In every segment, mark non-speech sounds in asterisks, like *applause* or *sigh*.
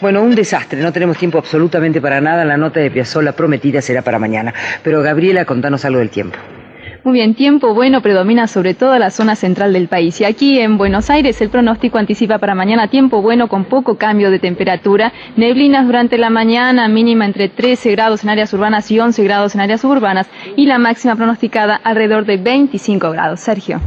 Bueno, un desastre, no tenemos tiempo absolutamente para nada, la nota de Piazzolla prometida será para mañana. Pero Gabriela, contanos algo del tiempo. Muy bien, tiempo bueno predomina sobre toda la zona central del país. Y aquí en Buenos Aires el pronóstico anticipa para mañana tiempo bueno con poco cambio de temperatura. Neblinas durante la mañana, mínima entre 13 grados en áreas urbanas y 11 grados en áreas suburbanas. Y la máxima pronosticada alrededor de 25 grados. Sergio.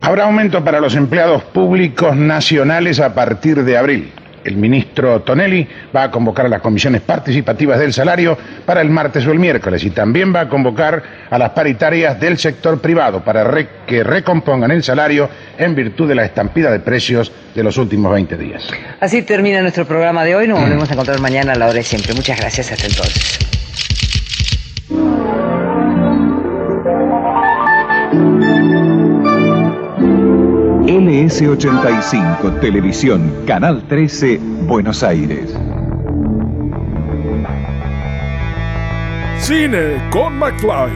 Habrá aumento para los empleados públicos nacionales a partir de abril. El ministro Tonelli va a convocar a las comisiones participativas del salario para el martes o el miércoles y también va a convocar a las paritarias del sector privado para que recompongan el salario en virtud de la estampida de precios de los últimos 20 días. Así termina nuestro programa de hoy. Nos volvemos a encontrar mañana a la hora de siempre. Muchas gracias. Hasta entonces. LS85 Televisión, Canal 13, Buenos Aires. Cine con McFly.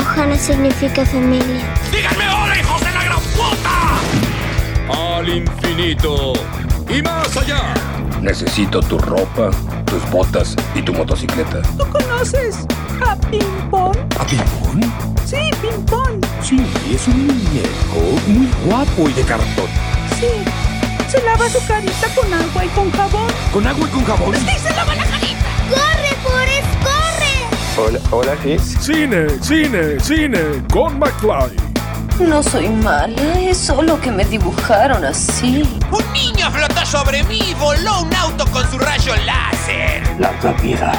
Ojana significa familia. ¡Díganme hola, hijos de la gran puta! Al infinito y más allá. Necesito tu ropa, tus botas y tu motocicleta. ¿Tú conoces a Pimpón? ¿A Pimpón? Sí, Pimpón. Sí, es un muñeco muy guapo y de cartón. Sí, se lava su carita con agua y con jabón. ¿Con agua y con jabón? Sí, se lava la carita. ¡Corre, Forrest, corre! Hola, hola, sí. Cine, cine, cine con McFly. No soy mala, es solo que me dibujaron así. Un niño flotó sobre mí y voló un auto con su rayo láser. Larga vida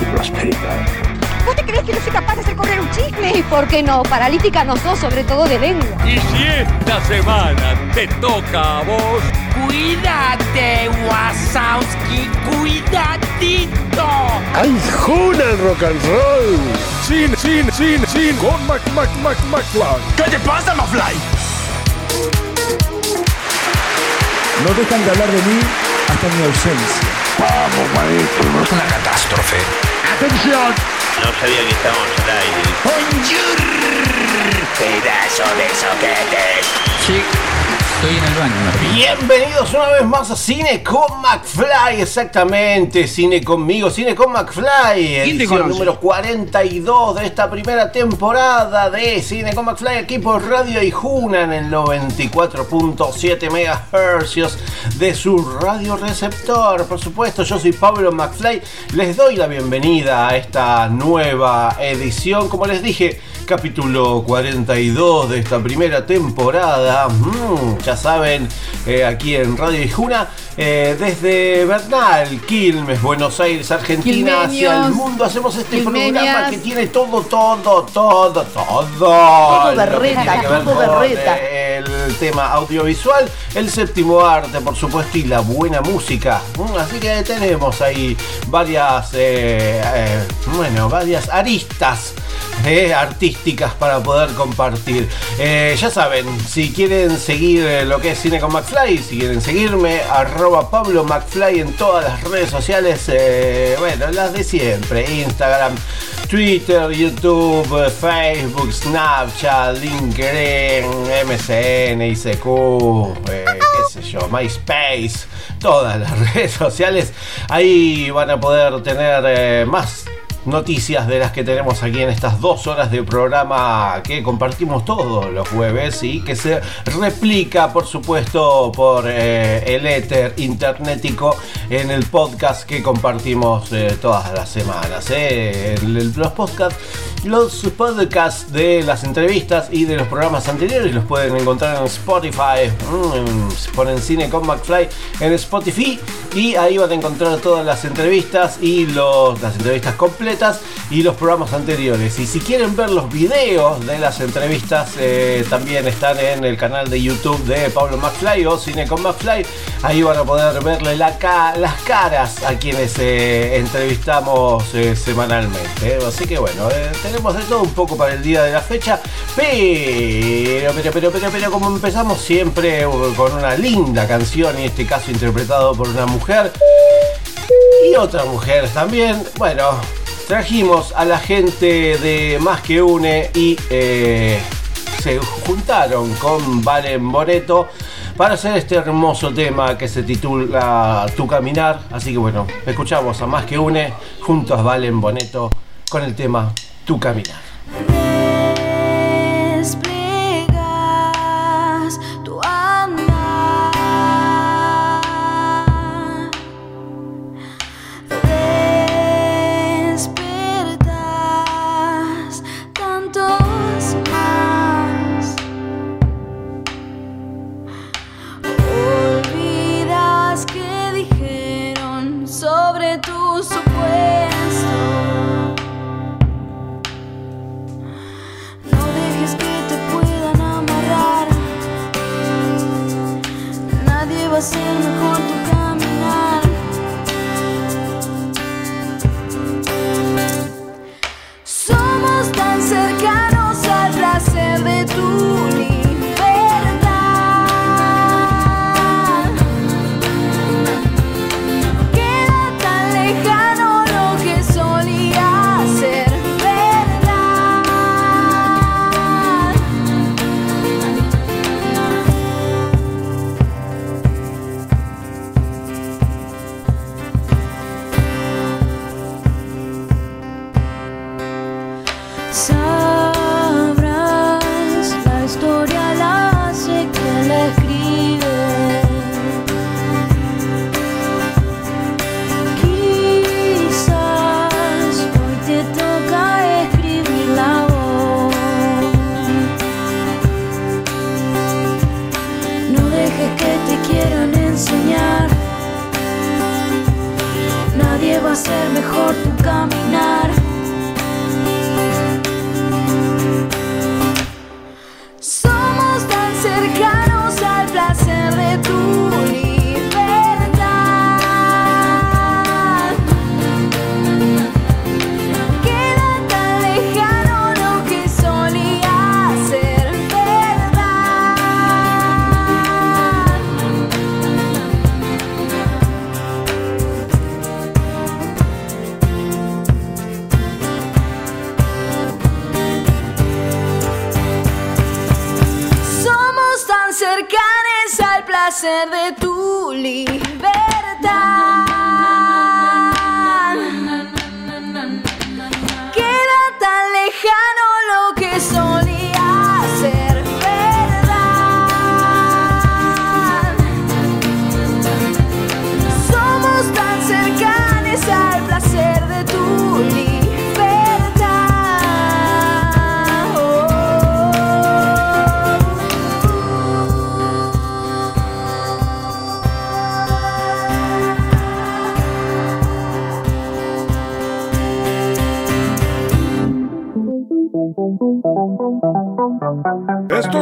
y prosperidad. ¿Vos te crees que no soy capaz de hacer correr un chisme? ¿Y por qué no? Paralítica no sos, sobre todo de lengua. Y si esta semana te toca a vos, Cuídate, Wasowski, cuidadito. ¡Ay, juna el rock and roll! Cine, cine, cine, cine con Mac, Mac, Mac, McFly. ¿Qué te pasa, McFly? No dejan de hablar de mí hasta mi ausencia. Vamos, maestro, no es Una catástrofe. ¡Atención! No sabía que estábamos al aire. ¡Bonjour! Pedazo de soquetes. Sí, estoy en el baño. Bienvenidos una vez más a Cine con McFly, exactamente, Cine conmigo, Cine con McFly, edición número 42 de esta primera temporada de Cine con McFly aquí por Radio Ijuna en el 94.7 MHz de su radio receptor. Por supuesto, yo soy Pablo McFly, les doy la bienvenida a esta nueva edición, como les dije, capítulo 42 de esta primera temporada. Mm, ya saben, eh, aquí en Radio Ijuna, eh, desde Bernal, Quilmes, Buenos Aires, Argentina, hacia el mundo, hacemos este programa que tiene todo, todo, todo, todo. Todo berreta, todo berreta. El tema audiovisual, el séptimo arte, por supuesto, y la buena música. Mm, Así que tenemos ahí varias, eh, eh, bueno, varias aristas eh, artísticas para poder compartir. Eh, ya saben, si quieren seguir lo que es Cine con McFly, si quieren seguirme, arroba Pablo McFly en todas las redes sociales, eh, bueno, las de siempre, Instagram, Twitter, YouTube, eh, Facebook, Snapchat, LinkedIn, MSN, ICQ, eh, qué sé yo, MySpace, todas las *laughs* redes sociales, ahí van a poder tener eh, más noticias de las que tenemos aquí en estas dos horas de programa que compartimos todos los jueves y que se replica por supuesto por eh, el éter internetico en el podcast que compartimos eh, todas las semanas eh. Los podcasts los podcasts de las entrevistas y de los programas anteriores los pueden encontrar en Spotify mm, en- ponen cine con McFly en Spotify y ahí van a encontrar todas las entrevistas y los, las entrevistas completas y los programas anteriores. Y si quieren ver los videos de las entrevistas, eh, también están en el canal de YouTube de Pablo McFly o Cine con McFly. Ahí van a poder verle las caras a quienes eh, entrevistamos eh, semanalmente. Así que bueno, tenemos de todo un poco para el día de la fecha. Pero, pero, pero, pero, pero como empezamos siempre uh, con una linda canción, en este caso interpretado por una mujer y otras mujeres también. Bueno, trajimos a la gente de Más que Une y eh, se juntaron con Valen Boreto para hacer este hermoso tema que se titula Tu Caminar. Así que bueno, escuchamos a Más que Une junto a Valen Boneto con el tema Tu Caminar.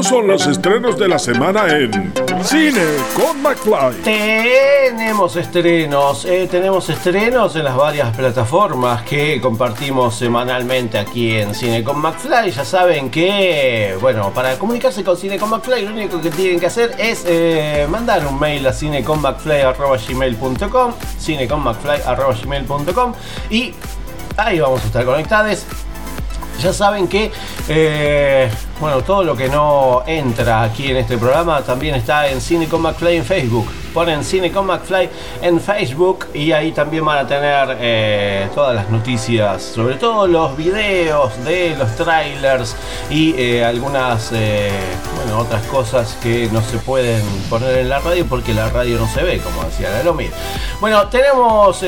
Son los estrenos de la semana en Cine con McFly. Tenemos estrenos, eh, tenemos estrenos en las varias plataformas que compartimos semanalmente aquí en Cine con McFly. Ya saben que, bueno, para comunicarse con Cine con McFly, lo único que tienen que hacer es eh, mandar un mail a cineconmcfly.gmail.com cineconmcfly.gmail.com y ahí vamos a estar conectados. Ya saben que eh, bueno, todo lo que no entra aquí en este programa también está en Cine con McFly en Facebook. Ponen Cine con McFly en Facebook y ahí también van a tener eh, todas las noticias, sobre todo los videos de los trailers y eh, algunas eh, bueno, otras cosas que no se pueden poner en la radio porque la radio no se ve, como decía Galomir. Bueno, tenemos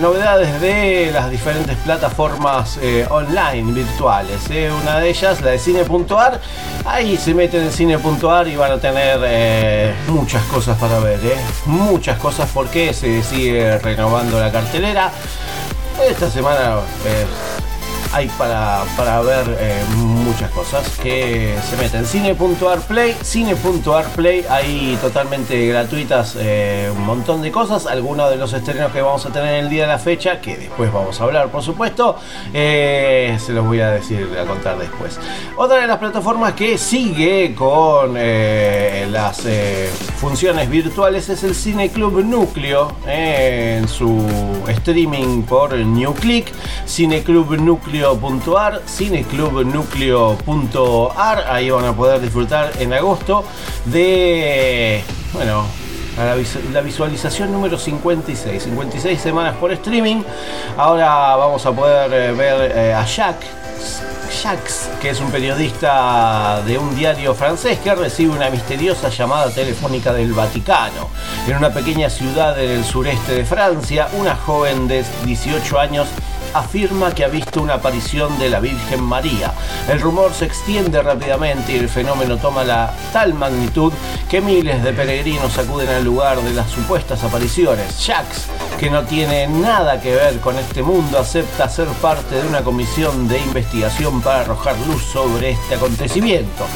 novedades de las diferentes plataformas online virtuales. Una de ellas, la de Cine.com Ahí se meten en cine.ar y van a tener muchas cosas para ver, muchas cosas porque se sigue renovando la cartelera. Esta semana eh, hay para, para ver eh, muchas cosas que se meten. Cine.arplay, cine.arplay, hay totalmente gratuitas eh, un montón de cosas. Algunos de los estrenos que vamos a tener el día de la fecha, que después vamos a hablar, por supuesto, eh, se los voy a decir, a contar después. Otra de las plataformas que sigue con las funciones virtuales es el Cine Club Núcleo en su streaming por New Click, Cine Club Núcleo cineclubnucleo.ar, cineclubnucleo.ar, ahí van a poder disfrutar en agosto de, bueno, la, la, visualización número 56, 56 semanas por streaming. Ahora vamos a poder eh, ver eh, a Jack, Jacques, que es un periodista de un diario francés que recibe una misteriosa llamada telefónica del Vaticano. En una pequeña ciudad en el sureste de Francia, una joven de 18 años afirma que ha visto una aparición de la Virgen María. El rumor se extiende rápidamente y el fenómeno toma la tal magnitud que miles de peregrinos acuden al lugar de las supuestas apariciones. Jacques, que no tiene nada que ver con este mundo, acepta ser parte de una comisión de investigación para arrojar luz sobre este acontecimiento.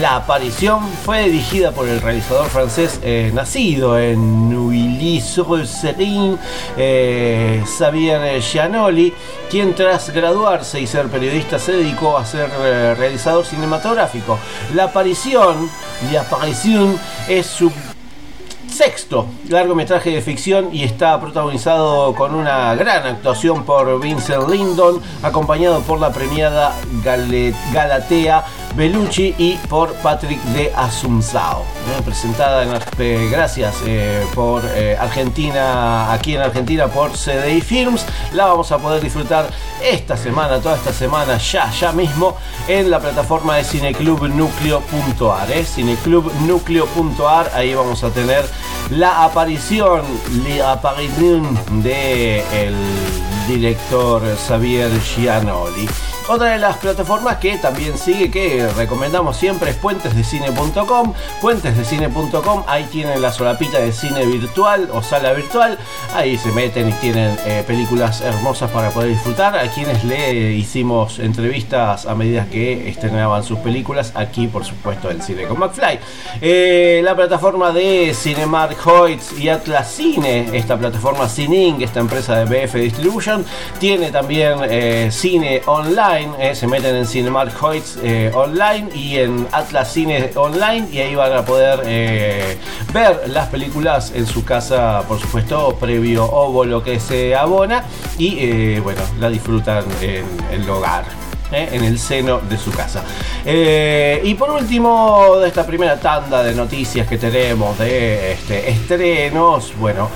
La aparición fue dirigida por el realizador francés eh, nacido en Neuilly-sur-Seine, eh, Xavier Giannoli, quien tras graduarse y ser periodista se dedicó a ser eh, realizador cinematográfico. La aparición, la aparición es su sexto largometraje de ficción y está protagonizado con una gran actuación por Vincent Lindon, acompañado por la premiada Galatea Bellucci y por Patrick de Asunzao. Presentada en, eh, gracias eh, por eh, Argentina, aquí en Argentina por CDI Films. La vamos a poder disfrutar esta semana, toda esta semana, ya, ya mismo, en la plataforma de cineclubnucleo.ar. Cineclubnucleo.ar, ahí vamos a tener la aparición, la aparición de director Xavier Gianoli. Otra de las plataformas que también sigue, que recomendamos siempre, es puentesdecine.com. Puentesdecine.com, ahí tienen la solapita de cine virtual o sala virtual. Ahí se meten y tienen eh, películas hermosas para poder disfrutar. A quienes le hicimos entrevistas a medida que estrenaban sus películas, aquí por supuesto en Cine con McFly. Eh, la plataforma de Cinemark Hoyts y Atlas Cine, esta plataforma Cining, esta empresa de BF Distribution, tiene también eh, cine online eh, se meten en Cinemark Hoyts eh, online y en Atlas Cine online y ahí van a poder eh, ver las películas en su casa, por supuesto, previo óvulo que se abona y bueno, la disfrutan en el hogar. en el seno de su casa. y por último, de esta primera tanda de noticias que tenemos de este, estrenos, bueno,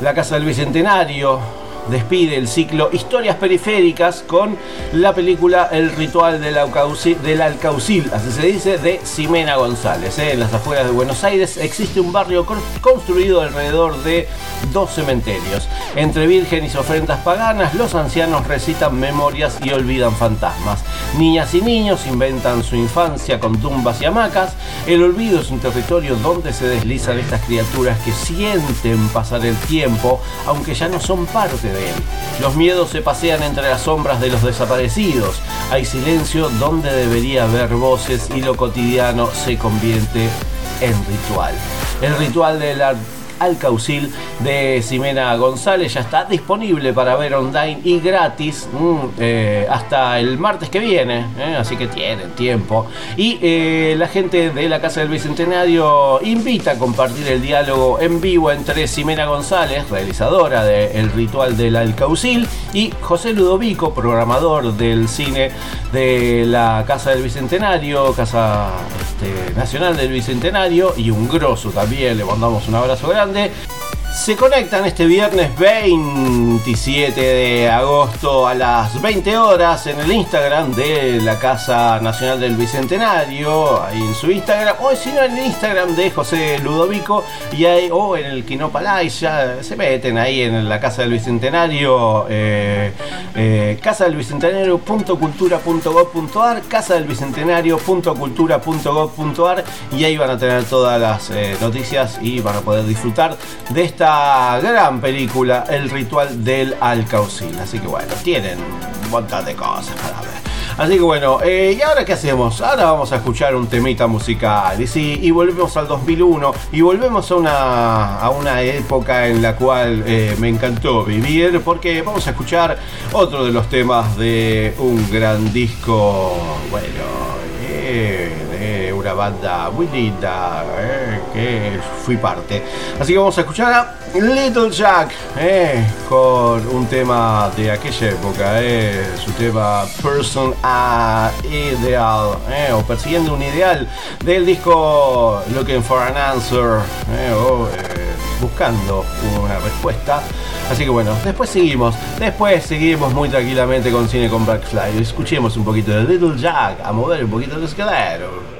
la Casa del Bicentenario despide el ciclo Historias Periféricas con la película El Ritual del, Alcaucil, así se dice, de Ximena González. ¿eh? En las afueras de Buenos Aires existe un barrio construido alrededor de dos cementerios. Entre vírgenes y ofrendas paganas, los ancianos recitan memorias y olvidan fantasmas. Niñas y niños inventan su infancia con tumbas y hamacas. El olvido es un territorio donde se deslizan estas criaturas que sienten pasar el tiempo, aunque ya no son parte los miedos se pasean entre las sombras de los desaparecidos. Hay silencio donde debería haber voces y lo cotidiano se convierte en ritual. El ritual de la Alcaucil de Ximena González. Ya está disponible para ver online y gratis mm, eh, hasta el martes que viene. Eh, así que tienen tiempo. Y eh, la gente de la Casa del Bicentenario invita a compartir el diálogo en vivo entre Ximena González, realizadora de El Ritual del Alcaucil, y José Ludovico, programador del cine de la Casa del Bicentenario, Casa este, Nacional del Bicentenario, y un grosso también. Le mandamos un abrazo grande 間で se conectan este viernes 27 de agosto a las 20 horas en el Instagram de la Casa Nacional del Bicentenario, ahí en su Instagram, o si no en el Instagram de José Ludovico, y ahí, o en el Quinopalay, ya se meten ahí en la Casa del Bicentenario, eh, eh, casa del bicentenario.cultura.gov.ar, casa del bicentenario.cultura.gov.ar, y ahí van a tener todas las eh, noticias y van a poder disfrutar de esta gran película, El ritual del Alcaucil. Así que bueno, tienen un montón de cosas para ver. Así que bueno, eh, ¿y ahora qué hacemos? Ahora vamos a escuchar un temita musical. Y sí, y volvemos al 2001 y volvemos a una, a una época en la cual eh, me encantó vivir porque vamos a escuchar otro de los temas de un gran disco, bueno, eh, una banda muy linda, que fui parte. Así que vamos a escuchar a Little Jack eh, con un tema de aquella época, eh, su tema Person a Ideal, eh, o persiguiendo un ideal del disco Looking for an Answer, eh, o eh, buscando una respuesta. Así que bueno, después seguimos, después seguimos muy tranquilamente con Cine con Backfly. Escuchemos un poquito de Little Jack, a mover un poquito el escalero.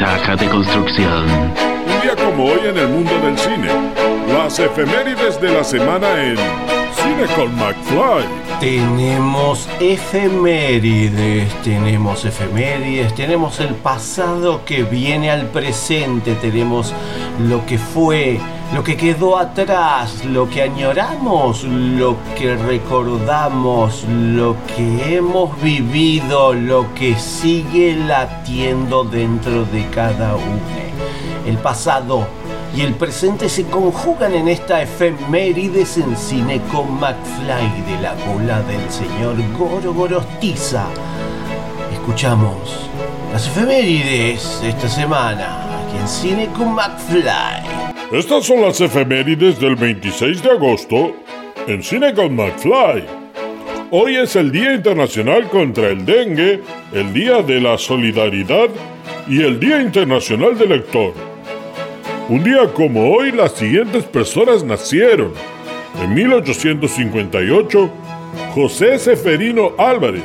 De construcción. Un día como hoy en el mundo del cine. Las efemérides de la semana en Cine con McFly. Tenemos efemérides, tenemos efemérides, tenemos el pasado que viene al presente, tenemos lo que fue, lo que quedó atrás, lo que añoramos, lo que recordamos, lo que hemos vivido, lo que sigue latiendo dentro de cada uno. El pasado y el presente se conjugan en esta efemérides en cine con McFly de la cola del señor Goro Gorostiza. Escuchamos las efemérides esta semana aquí en Cine con McFly. Estas son las efemérides del 26 de agosto en Cine con McFly. Hoy es el Día Internacional contra el Dengue, el Día de la Solidaridad y el Día Internacional del Lector. Un día como hoy las siguientes personas nacieron. En 1858, José Seferino Álvarez,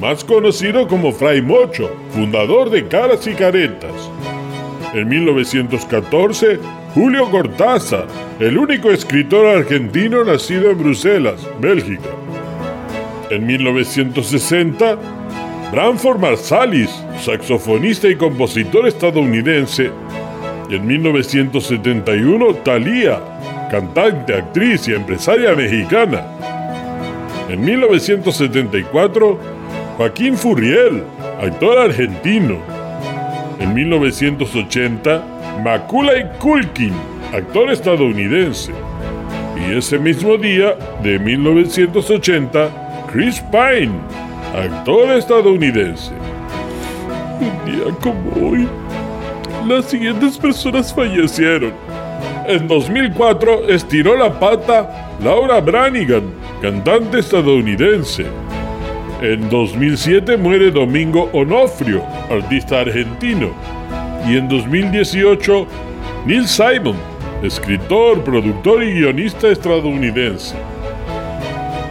más conocido como Fray Mocho, fundador de Caras y Caretas. En 1914, Julio Cortázar, el único escritor argentino nacido en Bruselas, Bélgica. En 1960, Branford Marsalis, saxofonista y compositor estadounidense. Y en 1971, Thalía, cantante, actriz y empresaria mexicana. En 1974, Joaquín Furriel, actor argentino. En 1980, Macaulay Culkin, actor estadounidense. Y ese mismo día de 1980, Chris Pine, actor estadounidense. día como hoy, las siguientes personas fallecieron. En 2004 estiró la pata Laura Branigan, cantante estadounidense. En 2007 muere Domingo Onofrio, artista argentino. Y en 2018, Neil Simon, escritor, productor y guionista estadounidense.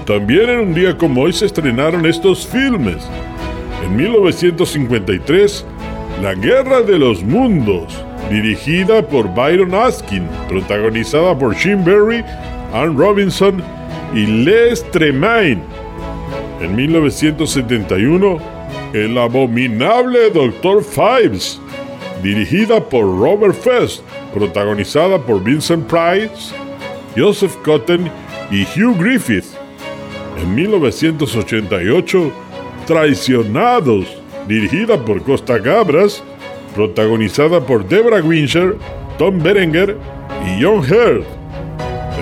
También en un día como hoy se estrenaron estos filmes. En 1953, La Guerra de los Mundos, dirigida por Byron Askin, protagonizada por Jim Berry, Ann Robinson y Les Tremaine. En 1971, El abominable Dr. Fives, dirigida por Robert Fest, protagonizada por Vincent Price, Joseph Cotton y Hugh Griffith. En 1988, Traicionados, dirigida por Costa Gabras, protagonizada por Debra Winger, Tom Berenger y John Hurt.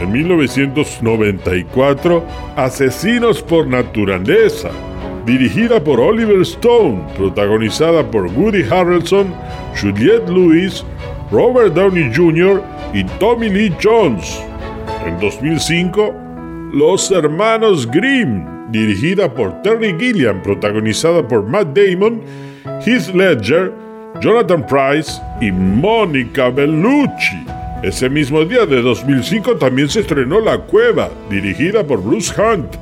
En 1994, Asesinos por Naturaleza, dirigida por Oliver Stone, protagonizada por Woody Harrelson, Juliette Lewis, Robert Downey Jr. y Tommy Lee Jones. En 2005, Los Hermanos Grimm, dirigida por Terry Gilliam, protagonizada por Matt Damon, Heath Ledger, Jonathan Price y Mónica Bellucci. Ese mismo día de 2005 también se estrenó La Cueva, dirigida por Bruce Hunt,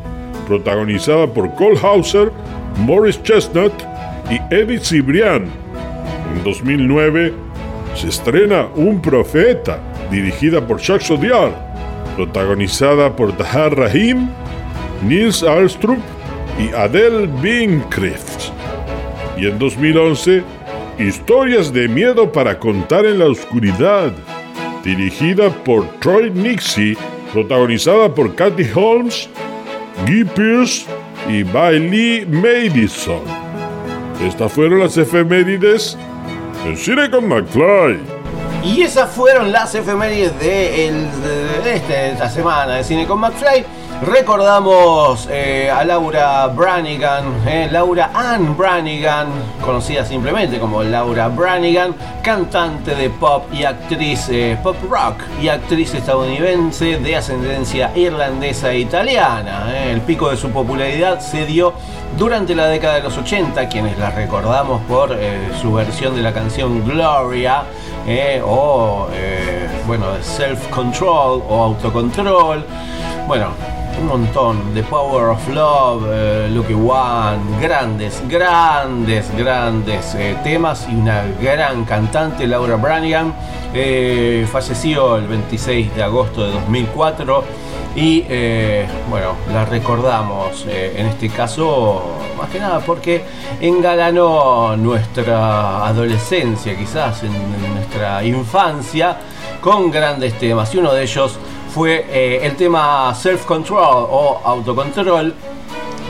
protagonizada por Cole Hauser, Morris Chestnut y Edith Cibrián. En 2009 se estrena Un Profeta, dirigida por Chuck Sodiar, protagonizada por Tahar Rahim, Nils Alstrup y Adele Bincreft. Y en 2011, Historias de miedo para contar en la oscuridad, dirigida por Troy Nixie, protagonizada por Kathy Holmes, Guy Pearce y Bailey Madison. Estas fueron las efemérides en Cine con McFly. Y esas fueron las efemérides de, el- de este- esta semana de Cine con McFly. Recordamos eh, a Laura Branigan, eh, Laura Ann Branigan, conocida simplemente como Laura Branigan, cantante de pop y actriz eh, pop rock y actriz estadounidense de ascendencia irlandesa e italiana. El pico de su popularidad se dio durante la década de los 80, quienes la recordamos por su versión de la canción Gloria o bueno, Self Control o Autocontrol. Bueno, un montón. The Power of Love, eh, Lucky One, grandes, grandes, grandes eh, temas y una gran cantante, Laura Branigan. eh, falleció el 26 de agosto de 2004 y eh, bueno, la recordamos en este caso más que nada porque engalanó nuestra adolescencia, quizás en nuestra infancia, con grandes temas y uno de ellos fue eh, el tema Self Control o Autocontrol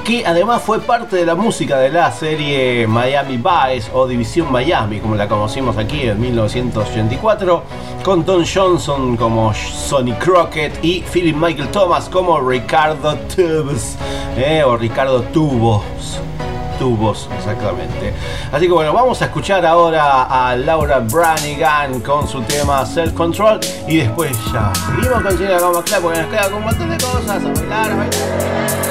que además fue parte de la música de la serie Miami Vice o División Miami, como la conocimos aquí en 1984, con Don Johnson como Sonny Crockett y Philip Michael Thomas como Ricardo Tubos, eh, o Ricardo Tubos. Tubos, exactamente. Así que bueno, vamos a escuchar ahora a Laura Branigan con su tema Self Control y después ya seguimos con Cine como Club porque nos queda con un montón de cosas a bailar, a bailar.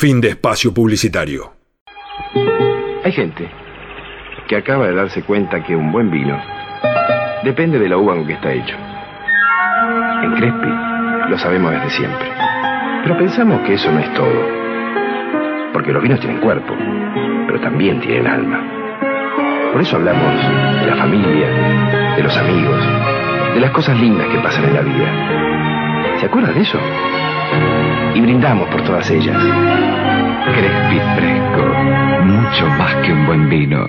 Fin de espacio publicitario. Hay gente que acaba de darse cuenta que un buen vino depende de la uva con que está hecho. En Crespi lo sabemos desde siempre. Pero pensamos que eso no es todo. Porque los vinos tienen cuerpo, pero también tienen alma. Por eso hablamos de la familia, de los amigos, de las cosas lindas que pasan en la vida. ¿Se acuerdan de eso? Brindamos por todas ellas. Crespi fresco, mucho más que un buen vino.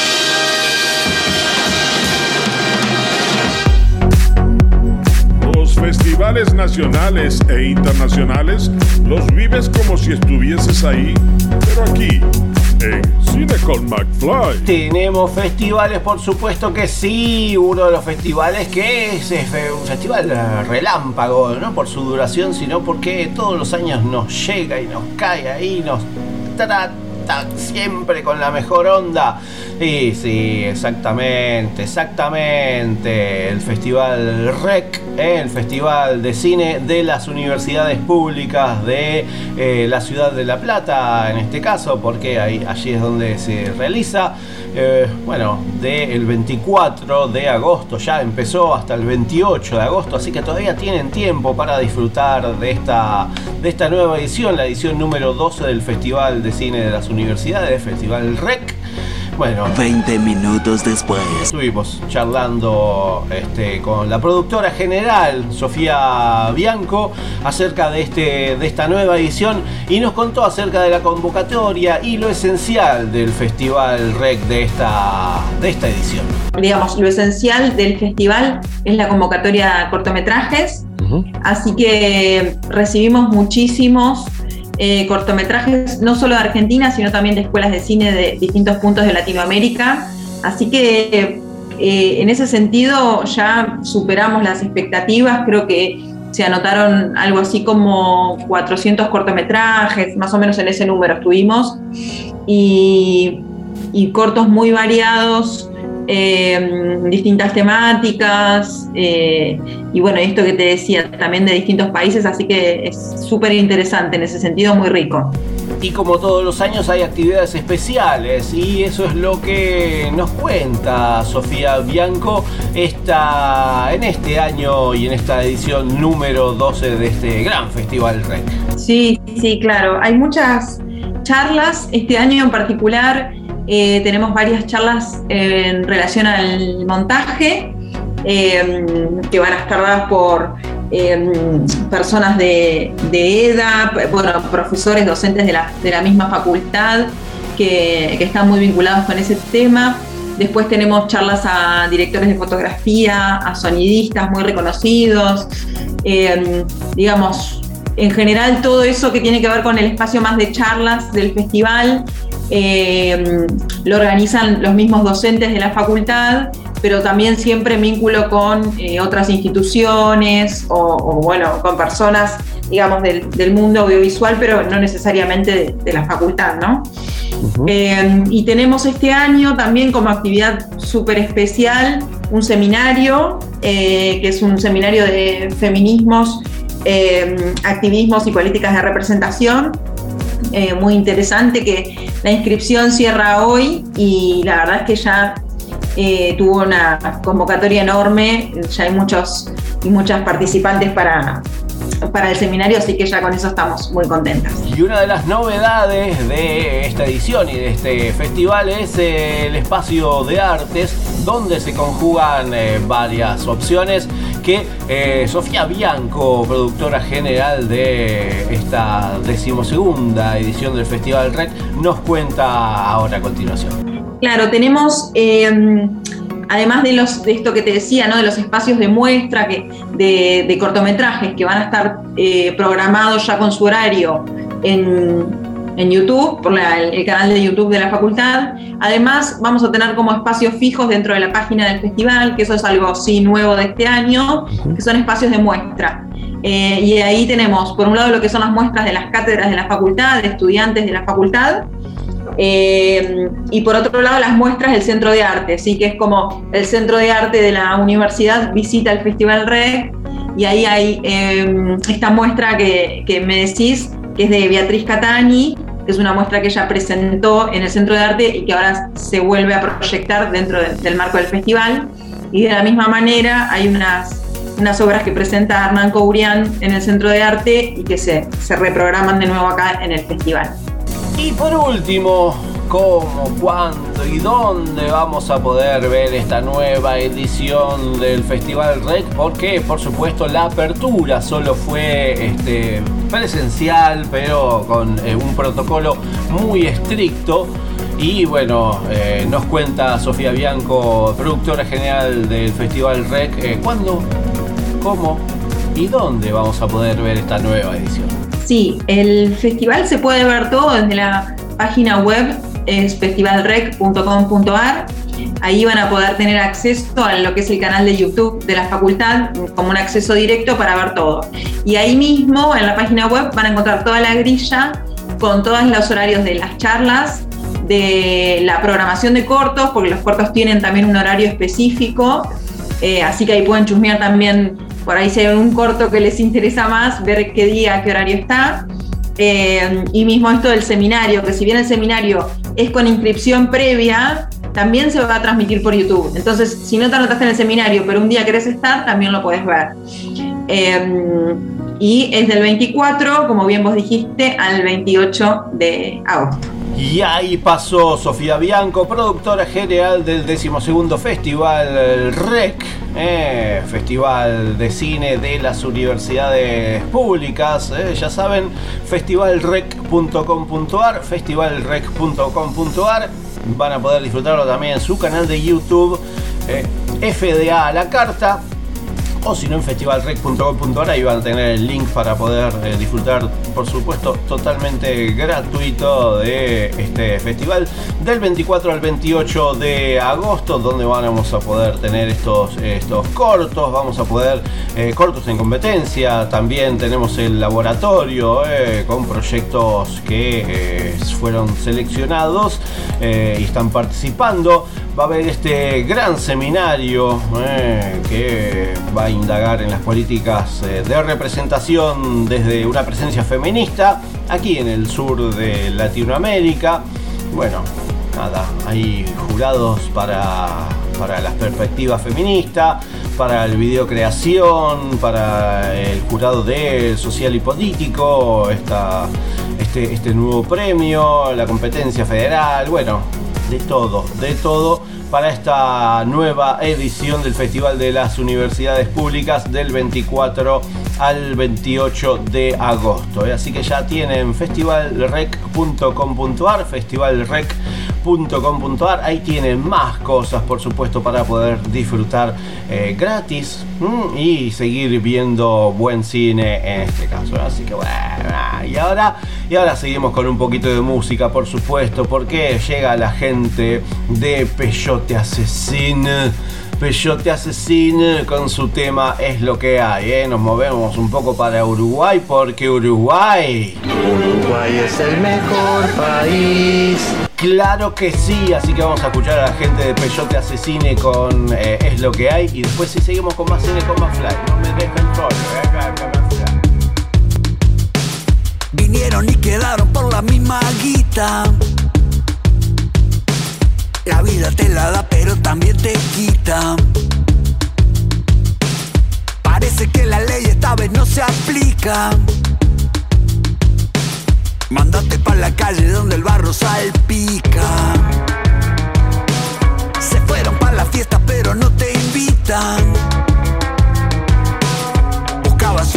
Festivales nacionales e internacionales los vives como si estuvieses ahí, pero aquí, en Cine con McFly. Tenemos festivales, por supuesto que sí. Uno de los festivales que es, fe- un festival relámpago, no por su duración, sino porque todos los años nos llega y nos cae ahí, nos trata siempre con la mejor onda. Y sí, exactamente, exactamente. El festival REC, el festival de cine de las universidades públicas de eh, la ciudad de La Plata, en este caso, porque ahí, allí es donde se realiza. Eh, bueno, del 24 de agosto ya empezó hasta el 28 de agosto, así que todavía tienen tiempo para disfrutar de esta nueva edición, la edición número 12 del Festival de Cine de las Universidades, Festival REC. Bueno, 20 minutos después. Estuvimos charlando este, con la productora general, Sofía Bianco, acerca de, este, de esta nueva edición y nos contó acerca de la convocatoria y lo esencial del Festival REC de esta, de esta edición. digamos, lo esencial del festival es la convocatoria a cortometrajes, así que recibimos muchísimos eh, cortometrajes, no solo de Argentina, sino también de escuelas de cine de distintos puntos de Latinoamérica, así que eh, en ese sentido ya superamos las expectativas, creo que se anotaron algo así como 400 cortometrajes, más o menos en ese número estuvimos, y, y cortos muy variados, eh, distintas temáticas, eh, y bueno, esto que te decía, también de distintos países, así que es súper interesante en ese sentido, muy rico. Y como todos los años hay actividades especiales y eso es lo que nos cuenta Sofía Bianco esta, en este año y en esta edición número 12 de este gran festival REC. Sí, sí, claro. Hay muchas charlas. Este año en particular eh, tenemos varias charlas en relación al montaje eh, que van a estar dadas por eh, personas de, EDA, bueno, profesores, docentes de la, de la misma facultad que, están muy vinculados con ese tema. Después tenemos charlas a directores de fotografía, a sonidistas muy reconocidos, eh, digamos, en general todo eso que tiene que ver con el espacio más de charlas del festival eh, lo organizan los mismos docentes de la facultad, pero también siempre vínculo con eh, otras instituciones o, o, bueno, con personas, digamos, del, del mundo audiovisual, pero no necesariamente de, de la facultad, ¿no? Eh, y tenemos este año también como actividad súper especial un seminario, que es un seminario de feminismos, activismos y políticas de representación, eh, muy interesante, que la inscripción cierra hoy y la verdad es que ya eh, tuvo una convocatoria enorme, ya hay muchos y muchas participantes para, para el seminario, así que ya con eso estamos muy contentas. Y una de las novedades de esta edición y de este festival es el espacio de artes, donde se conjugan eh, varias opciones que eh, Sofía Bianco, productora general de esta decimosegunda edición del Festival REC, nos cuenta ahora a continuación. Claro, tenemos, eh, además de, los, de esto que te decía, ¿no? de los espacios de muestra que, de, de cortometrajes que van a estar eh, programados ya con su horario en, en YouTube, por la, el canal de YouTube de la facultad. Además, vamos a tener como espacios fijos dentro de la página del festival, que eso es algo sí nuevo de este año, que son espacios de muestra. Eh, y ahí tenemos, por un lado, lo que son las muestras de las cátedras de la facultad, de estudiantes de la facultad, eh, y por otro lado, las muestras del Centro de Arte, sí que es como el Centro de Arte de la universidad visita el Festival REC, y ahí hay eh, esta muestra que, que, me decís, que es de Beatriz Catani, que es una muestra que ella presentó en el Centro de Arte y que ahora se vuelve a proyectar dentro de, del marco del festival. Y de la misma manera hay unas unas obras que presenta Hernán Courian en el Centro de Arte y que se, se reprograman de nuevo acá en el festival. Y por último, ¿cómo, cuándo y dónde vamos a poder ver esta nueva edición del Festival Rec? Porque, por supuesto, la apertura solo fue este, presencial, pero con eh, un protocolo muy estricto. Y bueno, eh, nos cuenta Sofía Bianco, productora general del Festival Rec, eh, cuándo, cómo y dónde vamos a poder ver esta nueva edición. Sí, el festival se puede ver todo desde la página web, es festivalrec.com.ar. Ahí van a poder tener acceso a lo que es el canal de YouTube de la facultad, como un acceso directo para ver todo. Y ahí mismo, en la página web, van a encontrar toda la grilla con todos los horarios de las charlas, de la programación de cortos, porque los cortos tienen también un horario específico, eh, así que ahí pueden chusmear también, por ahí si hay un corto que les interesa más, ver qué día, qué horario está. Eh, y mismo esto del seminario, que si bien el seminario es con inscripción previa, también se va a transmitir por YouTube. Entonces, si no te anotaste en el seminario, pero un día querés estar, también lo podés ver. Eh, y es del 24, como bien vos dijiste, al 28 de agosto. Y ahí pasó Sofía Bianco, productora general del 12 Festival REC, eh, Festival de Cine de las Universidades Públicas. eh, ya saben, festivalrec.com.ar, festivalrec.com.ar. Van a poder disfrutarlo también en su canal de YouTube, eh, FDA a la carta. O si no, en festivalrec.com.ar ahí van a tener el link para poder eh, disfrutar, por supuesto, totalmente gratuito de este festival del 24 al 28 de agosto, donde vamos a poder tener estos, estos cortos, vamos a poder eh, cortos en competencia, también tenemos el laboratorio eh, con proyectos que fueron seleccionados y están participando. Va a haber este gran seminario eh, que va a indagar en las políticas eh, de representación desde una presencia feminista aquí en el sur de Latinoamérica. Bueno, nada, hay jurados para, para las perspectivas feministas, para el video creación, para el jurado de social y político, esta, este, este nuevo premio, la competencia federal, bueno, de todo, de todo para esta nueva edición del Festival de las Universidades Públicas del 24 al 28 de agosto. ¿eh? Así que ya tienen festivalrec.com.ar, festivalrec.com.ar, ahí tienen más cosas por supuesto para poder disfrutar eh, gratis y seguir viendo buen cine en este caso. Así que bueno, y ahora, y ahora seguimos con un poquito de música por supuesto, porque llega la gente de Peyote Asesino. Peyote Asesino con su tema Es lo que hay, ¿eh? nos movemos un poco para Uruguay porque Uruguay... Uruguay es el mejor país. Claro que sí, así que vamos a escuchar a la gente de Peyote Asesine con eh, Es lo que hay y después si seguimos con más cine con más fly. No me dejen solo. Vinieron y quedaron por la misma guita. La vida te la da, pero también te quita. Parece que la ley esta vez no se aplica. Mándate pa' la calle donde el barro salpica. Se fueron pa' la fiesta, pero no te invitan.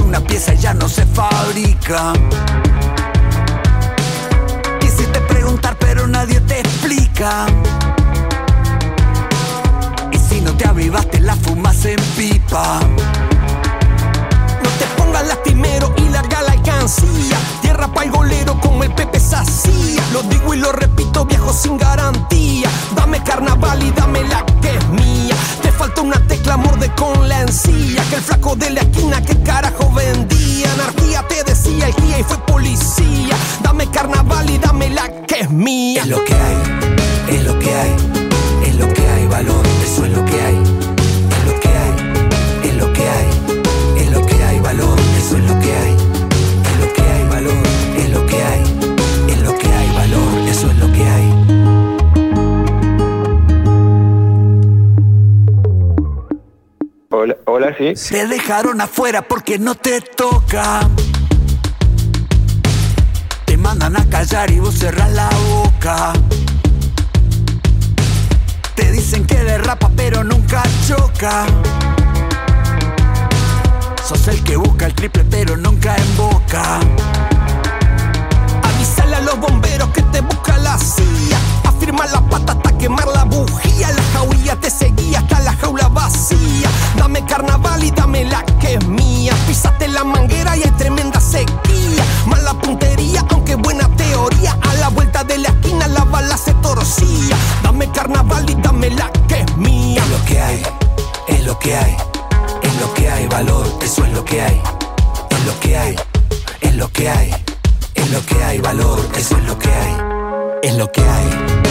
Una pieza ya no se fabrica. Quisiste preguntar, pero nadie te explica. Y si no te avivaste, la fumas en pipa. No te pongas lastimero y larga la alcancía. Tierra pa'l golero como el Pepe Sacía. Lo digo y lo repito, viejo sin garantía. Dame carnaval y dame la que es mía. Falta una tecla, morde con la encía. Que el flaco de la esquina, que carajo vendía. Anarquía te decía el guía y fue policía. Dame carnaval y dame la que es mía. Es lo que hay, es lo que hay, es lo que hay, valor, eso es lo que hay. Es lo que hay, es lo que hay, Hola, sí. Te dejaron afuera porque no te toca. Te mandan a callar y vos cerrás la boca. Te dicen que derrapa pero nunca choca. Sos el que busca el triple pero nunca en boca. Avísale a los bomberos que te busca la CIA. Afirma la pata hasta quemar la bujía. La jauría te seguía hasta la jaula vacía. Dame carnaval y dame la que es mía. Písate la manguera y hay tremenda sequía. Mala puntería, aunque buena teoría. A la vuelta de la esquina la bala se torcía. Dame carnaval y dame la que es mía. Es lo que hay, es lo que hay, es lo que hay, valor, eso es lo que hay, es lo que hay, es lo que hay, es lo que hay, valor, eso es lo que hay, es lo que hay,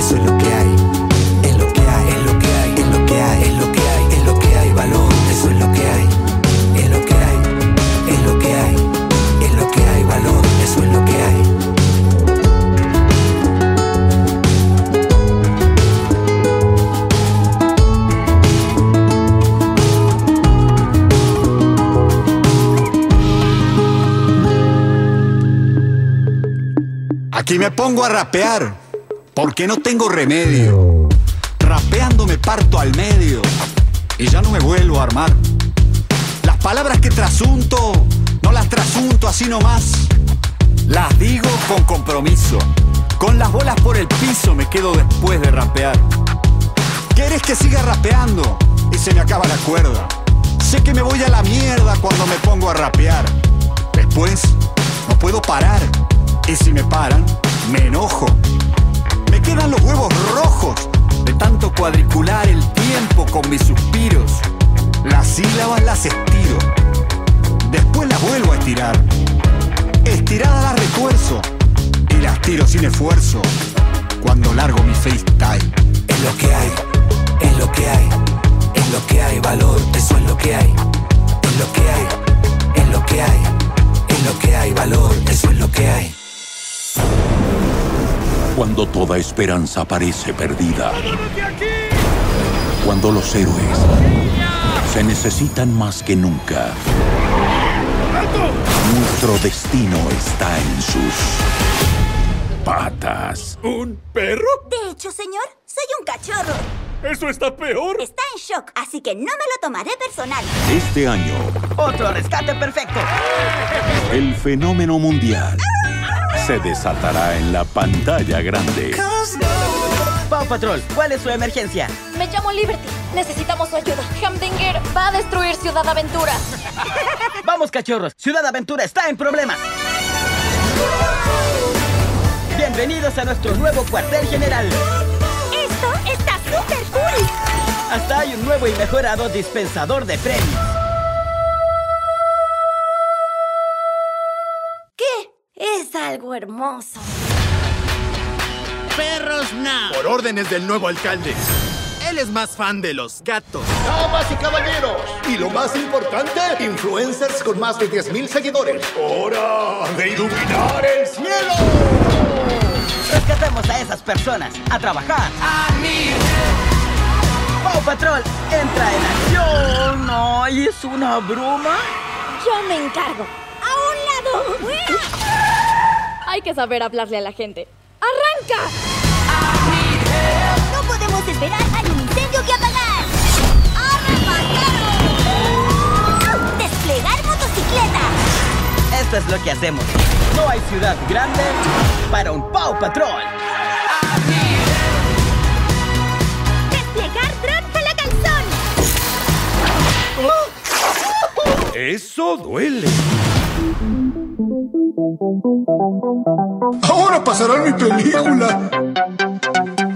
eso es lo que hay, es lo que hay, es lo que hay, es lo que hay, es lo que hay, es lo que hay, valor, eso es lo que hay, es lo que hay, es lo que hay, es lo que hay, valor, eso es lo que hay. Aquí me pongo a rapear, porque no tengo remedio. Rapeando me parto al medio y ya no me vuelvo a armar. Las palabras que trasunto, no las trasunto así nomás. Las digo con compromiso. Con las bolas por el piso me quedo después de rapear. ¿Querés que siga rapeando? Y se me acaba la cuerda. Sé que me voy a la mierda cuando me pongo a rapear. Después, no puedo parar. Y si me paran, me enojo. Quedan los huevos rojos de tanto cuadricular el tiempo con mis suspiros. Las sílabas las estiro. Después las vuelvo a estirar. Estiradas las refuerzo. Y las tiro sin esfuerzo. Cuando largo mi FaceTime. Es lo que hay, es lo que hay, es lo que hay, valor, eso es lo que hay, es lo que hay, es lo que hay, es lo que hay, valor, eso es lo que hay. Cuando toda esperanza parece perdida. Cuando los héroes se necesitan más que nunca. Nuestro destino está en sus patas. ¿Un perro? De hecho, señor, soy un cachorro. ¿Eso está peor? Está en shock, así que no me lo tomaré personal. Este año, Otro rescate perfecto. el fenómeno mundial se desatará en la pantalla grande. Paw Patrol, ¿cuál es su emergencia? Me llamo Liberty. Necesitamos su ayuda. Hamdinger va a destruir Ciudad Aventura. Vamos, cachorros. Ciudad Aventura está en problemas. Bienvenidos a nuestro nuevo cuartel general. Hasta hay un nuevo y mejorado dispensador de premios. ¿Qué? Es algo hermoso. Perros Now. Por órdenes del nuevo alcalde. Él es más fan de los gatos. Damas y caballeros, y lo más importante, influencers con más de 10.000 seguidores. ¡Hora de iluminar el cielo! Rescatemos a esas personas. A trabajar. Paw Patrol, entra en acción. ¡Ay, es una broma! Yo me encargo. ¡A un lado! Hay que saber hablarle a la gente. ¡Arranca! No podemos esperar. Hay un incendio que apagar. ¡Arrebatero! ¡Desplegar motocicleta! Esto es lo que hacemos. No hay ciudad grande para un Paw Patrol. Eso duele. Ahora pasará mi película.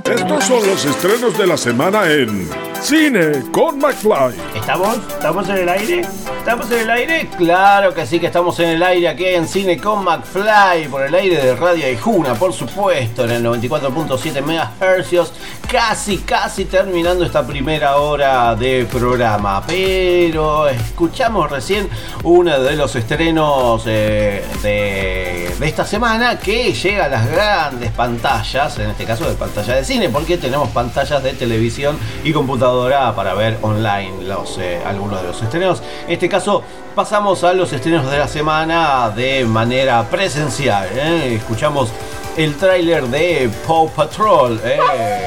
Estos son los estrenos de la semana en Cine con McFly. ¿Estamos? ¿Estamos en el aire? ¿Estamos en el aire? Claro que sí que estamos en el aire aquí en Cine con McFly, por el aire de Radio Aijuna, por supuesto, en el 94.7 MHz, casi, casi terminando esta primera hora de programa. Pero escuchamos recién uno de los estrenos eh, de, de esta semana que llega a las grandes pantallas, en este caso de pantalla de cine, porque tenemos pantallas de televisión y computadora para ver online los, eh, algunos de los estrenos. En este caso pasamos a los estrenos de la semana de manera presencial. ¿eh? Escuchamos el tráiler de Paw Patrol, ¿eh?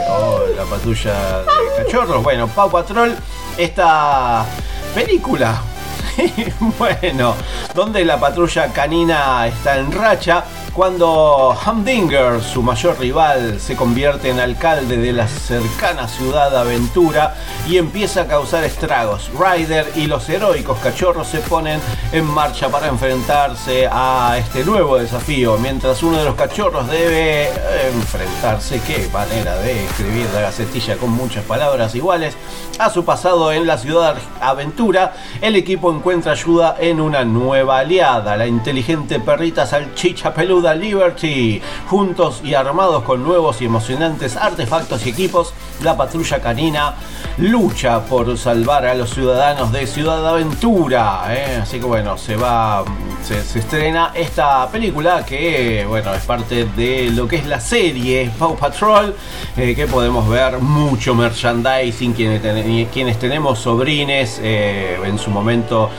oh, la patrulla de cachorros. Bueno, Paw Patrol, esta película *laughs* bueno, donde la patrulla canina está en racha cuando Humdinger, su mayor rival, se convierte en alcalde de la cercana ciudad Aventura y empieza a causar estragos. Ryder y los heroicos cachorros se ponen en marcha para enfrentarse a este nuevo desafío, mientras uno de los cachorros debe eh, enfrentarse, qué manera de escribir la gacetilla con muchas palabras iguales, a su pasado en la ciudad Aventura, el equipo encuentra ayuda en una nueva aliada, la inteligente perrita salchicha peluda Liberty. Juntos y armados con nuevos y emocionantes artefactos y equipos, la patrulla canina lucha por salvar a los ciudadanos de Ciudad Aventura. ¿eh? Así que bueno, se va, se, estrena esta película que bueno es parte de lo que es la serie Paw Patrol, eh, que podemos ver mucho merchandising quienes, quienes tenemos sobrines eh, en su momento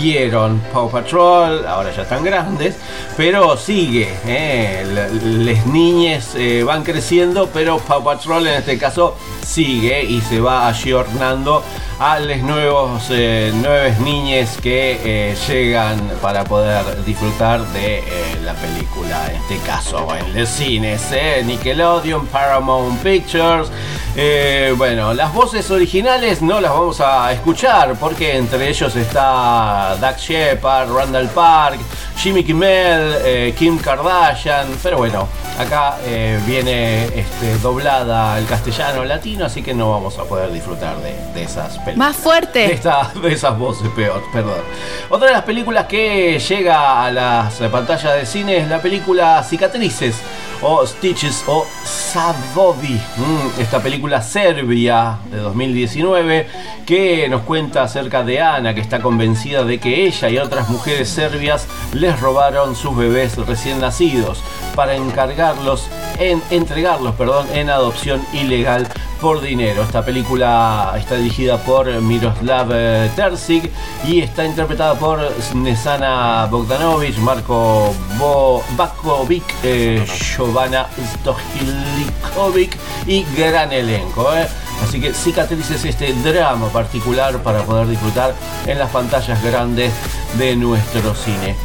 vieron Paw Patrol, ahora ya están grandes, pero sigue eh, las niñas eh, van creciendo, pero Paw Patrol en este caso sigue y se va ayornando a las nuevos eh, nuevas niñas que eh, llegan para poder disfrutar de eh, la película, en este caso en los cines, Nickelodeon, Paramount Pictures. bueno, las voces originales no las vamos a escuchar porque entre ellos está Doug Shepard, Randall Park, Jimmy Kimmel, Kim Kardashian, pero bueno, acá viene este, doblada al castellano latino, así que no vamos a poder disfrutar de, de esas películas. Más fuerte. De, esta, de, esas voces, peor, perdón. Otra de las películas que llega a las pantallas de cine la película Cicatrices o Stitches o Savovi. Mm, esta película serbia de 2019 que nos cuenta acerca de Ana que está convencida de que ella y otras mujeres serbias les robaron sus bebés recién nacidos para encargarlos en entregarlos, perdón, en adopción ilegal por dinero. Esta película está dirigida por Miroslav Terzik y está interpretada por Nesana Bogdanovic, Marco Bo Bakovic, eh, Stojilikovic y gran elenco. Eh. Así que cicatrices este drama particular para poder disfrutar en las pantallas grandes de nuestro cine.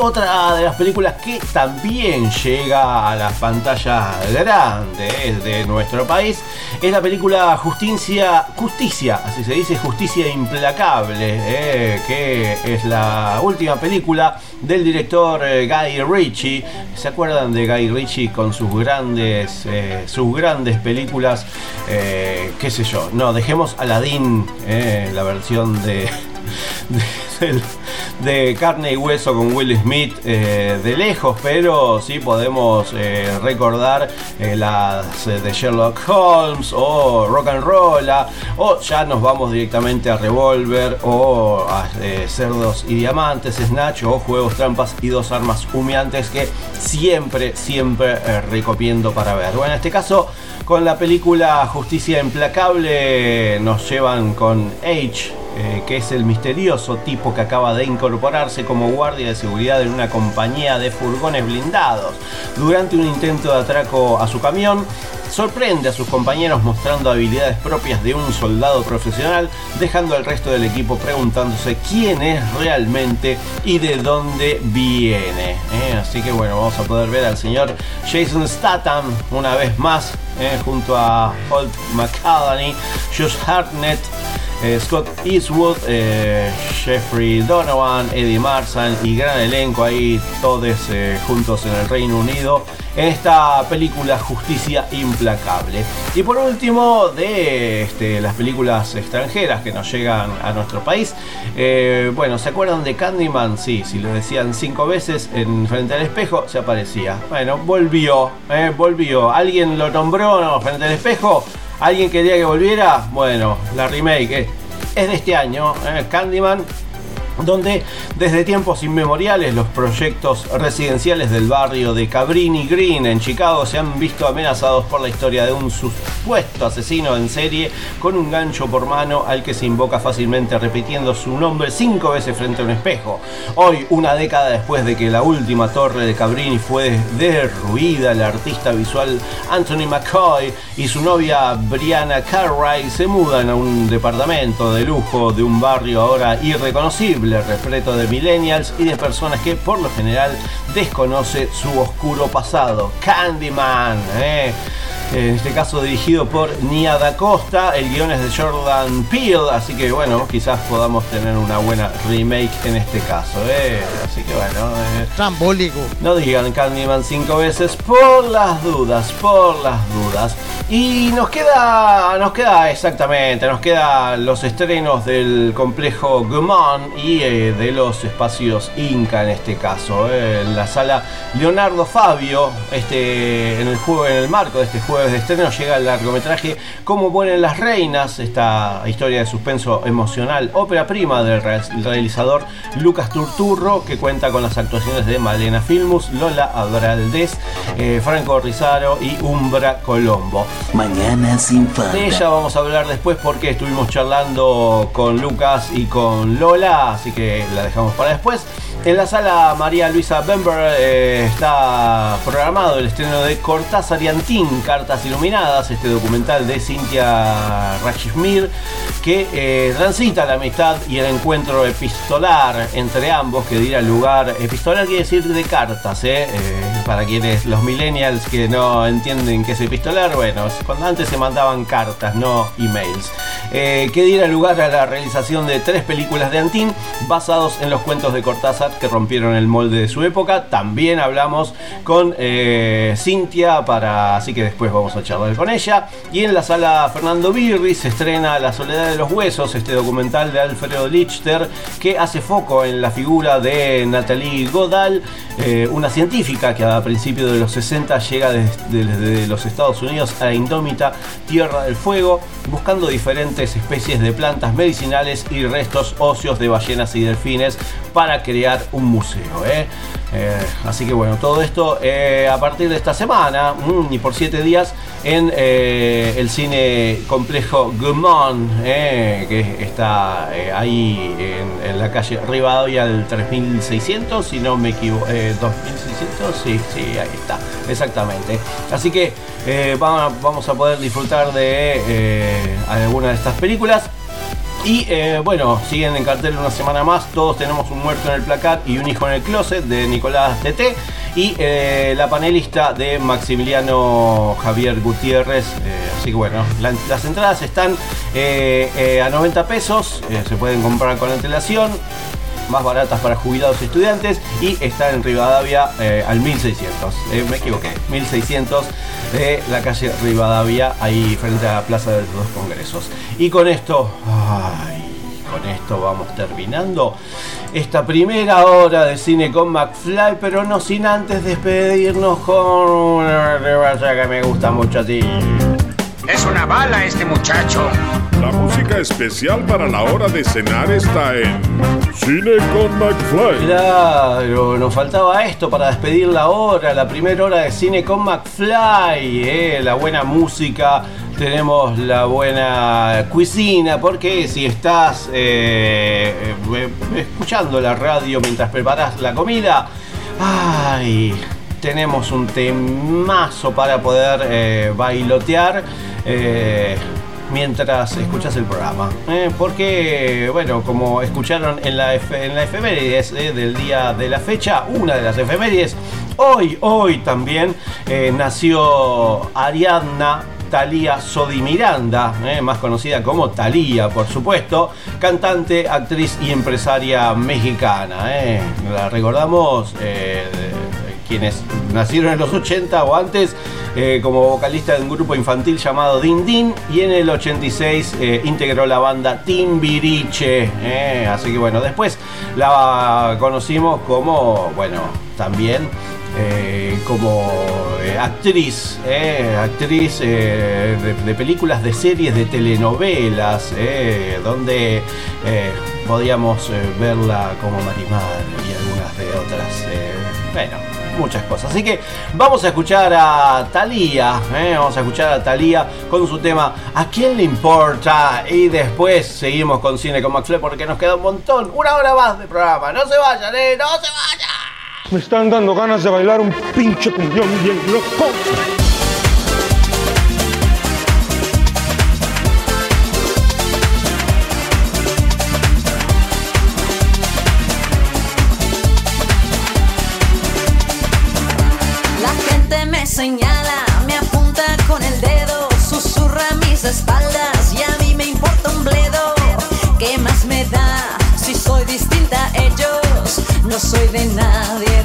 Otra de las películas que también llega a las pantallas grandes de nuestro país es la película Justicia, Justicia, así se dice, Justicia Implacable, eh, que es la última película del director eh, Guy Ritchie. ¿Se acuerdan de Guy Ritchie con sus grandes, eh, sus grandes películas? ¿Qué sé yo? No, dejemos Aladdin, la versión de, de, carne y hueso con Will Smith eh, de lejos, pero sí podemos eh, recordar eh, las de Sherlock Holmes o Rock and Roll, o ya nos vamos directamente a Revolver o a Cerdos y Diamantes, Snatch o Juegos Trampas y Dos Armas Humeantes que siempre, siempre recomiendo para ver. Bueno, en este caso con la película Justicia Implacable nos llevan con H, eh, que es el misterioso tipo que acaba de incorporarse como guardia de seguridad en una compañía de furgones blindados. Durante un intento de atraco a su camión, sorprende a sus compañeros mostrando habilidades propias de un soldado profesional, dejando al resto del equipo preguntándose quién es realmente y de dónde viene. ¿eh? Así que bueno, vamos a poder ver al señor Jason Statham una vez más, ¿eh? junto a Holt McCallany, Josh Hartnett. Eh, Scott Eastwood, Jeffrey Donovan, Eddie Marsan y gran elenco ahí, todos juntos en el Reino Unido, esta película Justicia Implacable. Y por último, de este, las películas extranjeras que nos llegan a nuestro país, eh, bueno, ¿se acuerdan de Candyman? Sí, si lo decían cinco veces en frente al espejo, se aparecía. Bueno, volvió, volvió. ¿Alguien lo nombró no, frente al espejo? ¿Alguien quería que volviera? Bueno, la remake es, es de este año, eh, Candyman. Donde desde tiempos inmemoriales los proyectos residenciales del barrio de Cabrini Green en Chicago se han visto amenazados por la historia de un supuesto asesino en serie con un gancho por mano al que se invoca fácilmente repitiendo su nombre cinco veces frente a un espejo. Hoy, una década después de que la última torre de Cabrini fue derruida, el artista visual Anthony McCoy y su novia Brianna Cartwright se mudan a un departamento de lujo de un barrio ahora irreconocible respeto de millennials y de personas que por lo general desconoce su oscuro pasado. Candyman, ¿eh? En este caso dirigido por Nia Da Costa, el guion es de Jordan Peele, así que bueno, quizás podamos tener una buena remake en este caso. ¿eh? Así que bueno, eh, no digan Candyman cinco veces por las dudas, por las dudas. Y nos queda, nos queda exactamente, nos quedan los estrenos del complejo Gumon y eh, de los espacios Inca en este caso. eh, en la sala Leonardo Fabio, este, en el juego, en el marco de este jueves de estreno llega el largometraje Cómo mueren las reinas, esta historia de suspenso emocional, ópera prima del re- realizador Lucas Turturro, que cuenta con las actuaciones de Malena Filmus, Lola Abraldez, eh, Franco Rizaro y Umbra Colombo. Mañana sin falta. De ella vamos a hablar después porque estuvimos charlando con Lucas y con Lola, así que la dejamos para después. En la sala María Luisa Bember eh, está programado el estreno de Cortázar y Antín, Iluminadas, este documental de Cintia Rachishmir, que eh, transita la amistad y el encuentro epistolar entre ambos que diera lugar. Epistolar quiere decir de cartas, ¿eh? Eh, para quienes los millennials que no entienden qué es epistolar, bueno, cuando antes se mandaban cartas, no emails. Que diera lugar a la realización de tres películas de Antín basados en los cuentos de Cortázar que rompieron el molde de su época. También hablamos con eh, Cintia para, así que después vamos a charlar con ella. Y en la sala Fernando Birri se estrena La soledad de los huesos, este documental de Alfredo Lichter que hace foco en la figura de Nathalie Godal, eh, una científica que a principios de los 60 llega desde, los Estados Unidos a la indómita Tierra del Fuego, buscando diferentes especies de plantas medicinales y restos óseos de ballenas y delfines para crear un museo. ¿eh? Eh, así que bueno, todo esto eh, a partir de esta semana mm, y por siete días en eh, el cine complejo Gumon, que está ahí en, la calle Rivadavia del 3600, si no me equivoco, eh, 2600, sí, sí, ahí está, exactamente. Así que va- vamos a poder disfrutar de alguna de estas películas. Y eh, bueno, siguen en cartel una semana más. Todos tenemos un muerto en el placar y un hijo en el closet de Nicolás Tete. Y eh, la panelista de Maximiliano Javier Gutiérrez. Eh, así que bueno, la- las entradas están a 90 pesos. se pueden comprar con antelación. Más baratas para jubilados y estudiantes. Y está en Rivadavia eh, al 1600. Eh, me equivoqué. 1600 de la calle Rivadavia. Ahí frente a la Plaza de los Dos Congresos. Y con esto. Con esto vamos terminando esta primera hora de cine con McFly, pero no sin antes despedirnos con una que me gusta mucho a ti. Es una bala este muchacho. La música especial para la hora de cenar está en Cine con McFly. Claro, nos faltaba esto para despedir la hora, la primera hora de cine con McFly, eh, la buena música, tenemos la buena cuisina, porque si estás eh, eh, escuchando la radio mientras preparas la comida, ay, tenemos un temazo para poder eh, bailotear. Eh, mientras escuchas el programa. ¿eh? porque, bueno, como escucharon en la, en la efemérides eh, del día de la fecha, una de las efemérides, hoy, hoy también nació Ariadna. Talía Sodi Miranda, más conocida como Talía, por supuesto, cantante, actriz y empresaria mexicana. La recordamos quienes nacieron en los 80 o antes eh, como vocalista de un grupo infantil llamado Din Din y en el 86 eh, integró la banda Timbiriche. eh, así que bueno, después la conocimos como, bueno, también eh, como actriz, actriz de, de películas, de series, de telenovelas, donde podíamos verla como Marimar y algunas de otras. bueno, muchas cosas. Así que vamos a escuchar a Thalía. ¿eh? Vamos a escuchar a Thalía con su tema ¿A quién le importa? Y después seguimos con Cine con McFly porque nos queda un montón. Una hora más de programa. No se vayan, ¿eh? No se vayan. Me están dando ganas de bailar un pinche cumbión bien loco. Soy de nadie,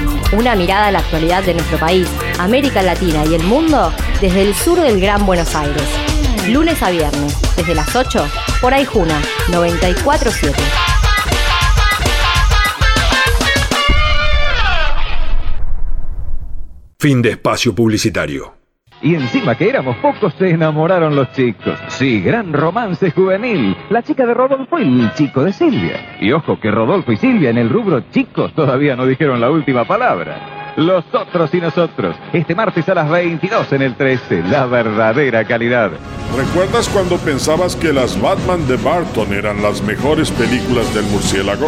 Una mirada a la actualidad de nuestro país, América Latina y el mundo desde el sur del Gran Buenos Aires. Lunes a viernes, desde las 8, por Aijuna 947. Fin de espacio publicitario. Y encima que éramos pocos, se enamoraron los chicos. Sí, gran romance juvenil. La chica de Rodolfo y el chico de Silvia. Y ojo que Rodolfo y Silvia en el rubro chicos todavía no dijeron la última palabra. Los otros y nosotros. Este martes a las 22 en el 13. La verdadera calidad. ¿Recuerdas cuando pensabas que las Batman de Barton eran las mejores películas del murciélago?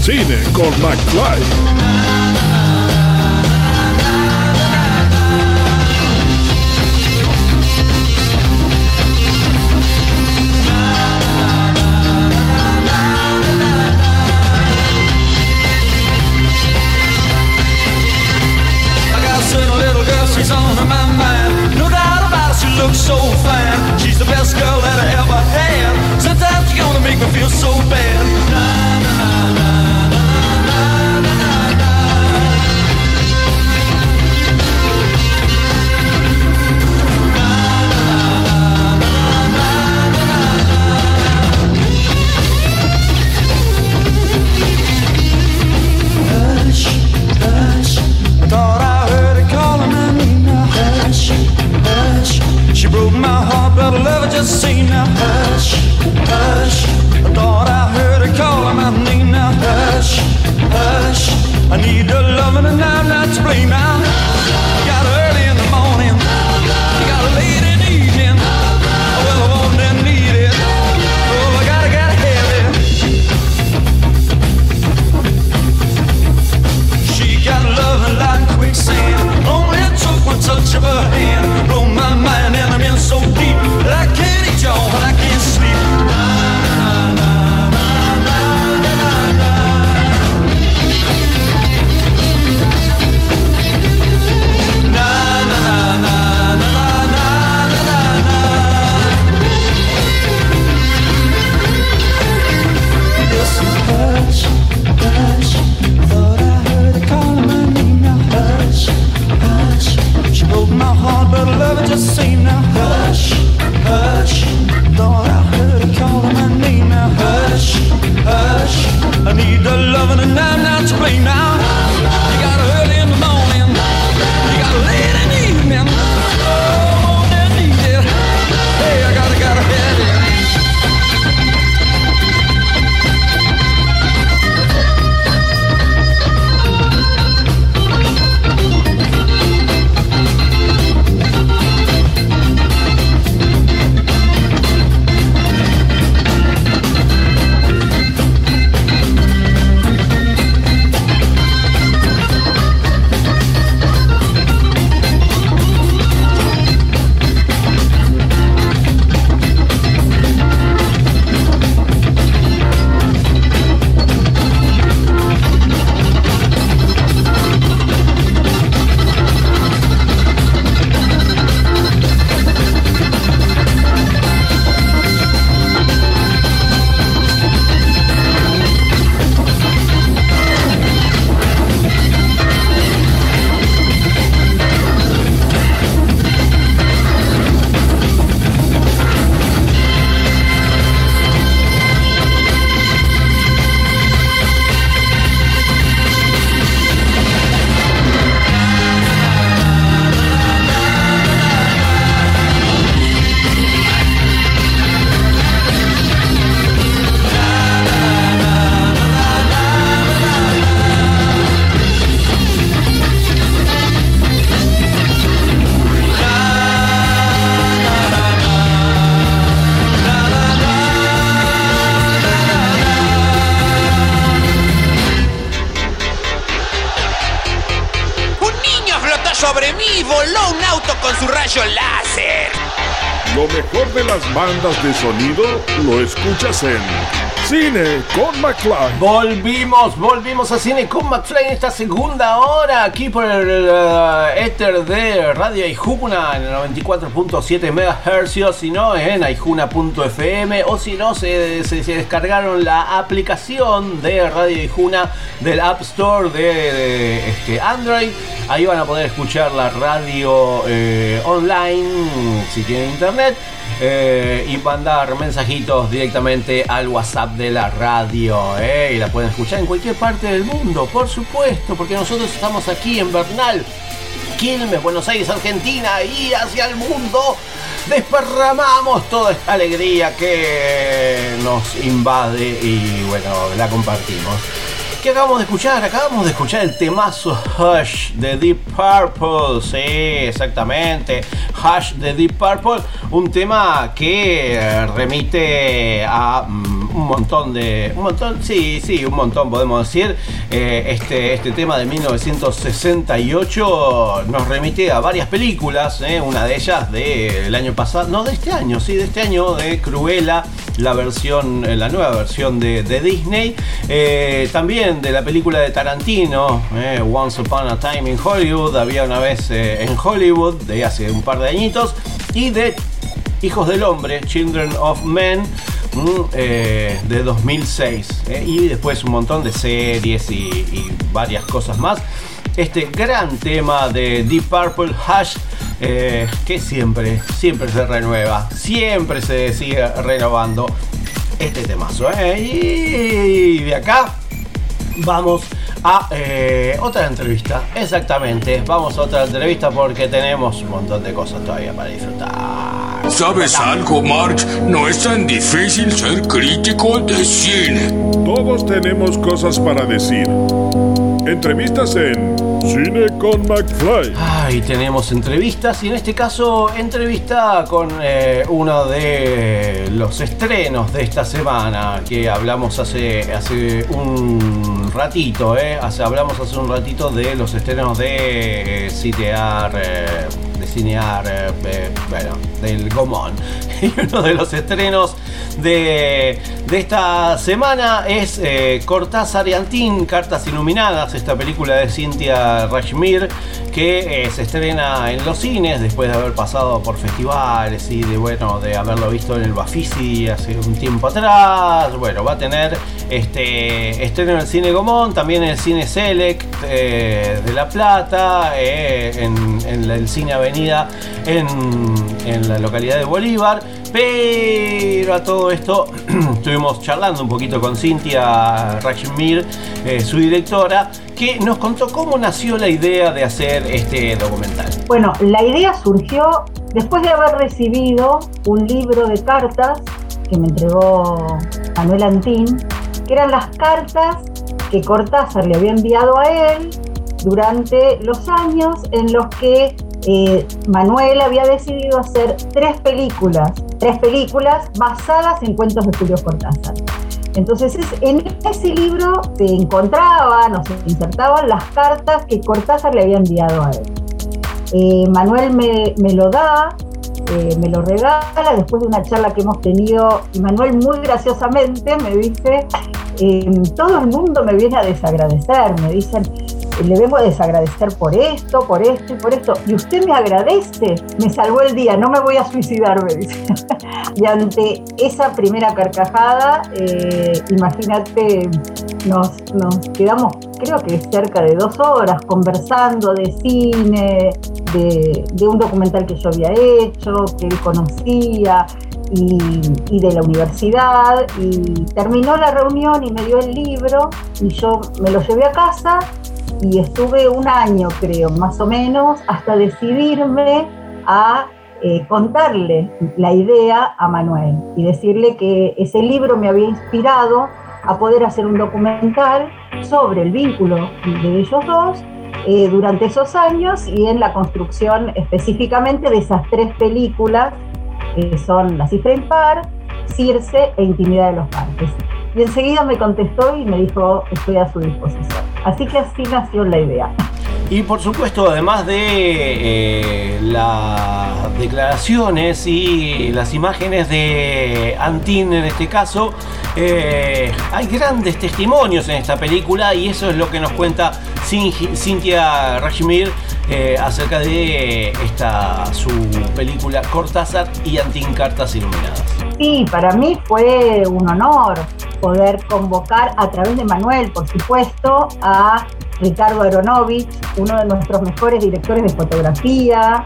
Cine con McFly. Bandas de sonido lo escuchas en Cine con McFly. Volvimos, volvimos a Cine con McFly en esta segunda hora, aquí por el uh, éter de Radio Aijuna en el 94.7 MHz, si no en aijuna.fm, o si no se, se- descargaron la aplicación de Radio Aijuna del App Store de, de, este, Android. Ahí van a poder escuchar la radio eh, online si tienen internet. Eh, y mandar mensajitos directamente al WhatsApp de la radio. eh, y la pueden escuchar en cualquier parte del mundo, por supuesto, porque nosotros estamos aquí en Bernal, Quilmes, Buenos Aires, Argentina y hacia el mundo. Desparramamos toda esta alegría que nos invade y bueno, la compartimos. ¿Qué acabamos de escuchar? Acabamos de escuchar el temazo Hush de Deep Purple. Sí, exactamente. Hush de Deep Purple. Un tema que remite a un montón de. Un montón, sí, sí, un montón podemos decir. Eh, este, este tema de 1968 nos remite a varias películas. eh, Una de ellas del año pasado. No, de este año, sí, de este año de Cruella. La versión, eh, la nueva versión de, de Disney. Eh, también de la película de Tarantino, Once Upon a Time in Hollywood, había una vez en Hollywood, de hace un par de añitos, y de Hijos del Hombre, Children of Men, eh, de 2006, eh, y después un montón de series y, varias cosas más. Este gran tema de Deep Purple Hash, eh, que siempre, siempre se renueva, siempre se sigue renovando este temazo. Y de acá vamos a otra entrevista. Exactamente, vamos a otra entrevista porque tenemos un montón de cosas todavía para disfrutar. ¿Sabes algo, Marge? No es tan difícil ser crítico de cine. Todos tenemos cosas para decir. Entrevistas en Cine con McFly. Ay, tenemos entrevistas y en este caso entrevista con eh, uno de los estrenos de esta semana que hablamos hace, hace un ratito, eh. Hace- hablamos hace un ratito de los estrenos de eh, Cinear, eh, Cinear, eh, eh, bueno, del Gomón. *laughs* Y uno de los estrenos de, de esta semana es eh, Cortázar y Antín, Cartas Iluminadas, esta película de Cynthia Rashmir que eh, se estrena en los cines después de haber pasado por festivales y de bueno de haberlo visto en el Bafisi hace un tiempo atrás. Bueno, va a tener este estreno en el cine Gomón, también en el cine Select de La Plata, en, en el cine Avenida en, la localidad de Bolívar. Pero a todo esto *clears throat* estuvimos charlando un poquito con Cintia Rachmir, eh, su directora, que nos contó cómo nació la idea de hacer este documental. Bueno, la idea surgió después de haber recibido un libro de cartas que me entregó Manuel Antín, que eran las cartas que Cortázar le había enviado a él durante los años en los que eh, Manuel había decidido hacer tres películas, tres películas basadas en cuentos de Julio Cortázar. Entonces es- en ese libro se encontraban o se insertaban las cartas que Cortázar le había enviado a él. Eh, Manuel me, lo da, eh, me lo regala después de una charla que hemos tenido y Manuel muy graciosamente me dice, todo el mundo me viene a desagradecer, me dicen, le a desagradecer por esto, por esto y por esto, y usted me agradece, me salvó el día, no me voy a suicidar, me dice. *laughs* y ante esa primera carcajada, eh, imagínate, nos, quedamos creo que cerca de dos horas conversando de cine, de, de un documental que yo había hecho, que él conocía, y, y de la universidad. Y terminó la reunión y me dio el libro y yo me lo llevé a casa y estuve un año, creo, más o menos, hasta decidirme a eh, contarle la idea a Manuel y decirle que ese libro me había inspirado a poder hacer un documental sobre el vínculo de ellos dos eh, durante esos años y en la construcción específicamente de esas tres películas que son La cifra impar, Circe e Intimidad de los Parques. Y enseguida me contestó y me dijo, estoy a su disposición. Así que así nació la idea. Y por supuesto, además de eh, las declaraciones y las imágenes de Antin en este caso, eh, hay grandes testimonios en esta película y eso es lo que nos cuenta Cin- Cynthia Rajimir eh, acerca de esta su película Cortázar y Antin Cartas Iluminadas. Sí, para mí fue un honor poder convocar a través de Manuel, por supuesto, a Ricardo Aronovich, uno de nuestros mejores directores de fotografía,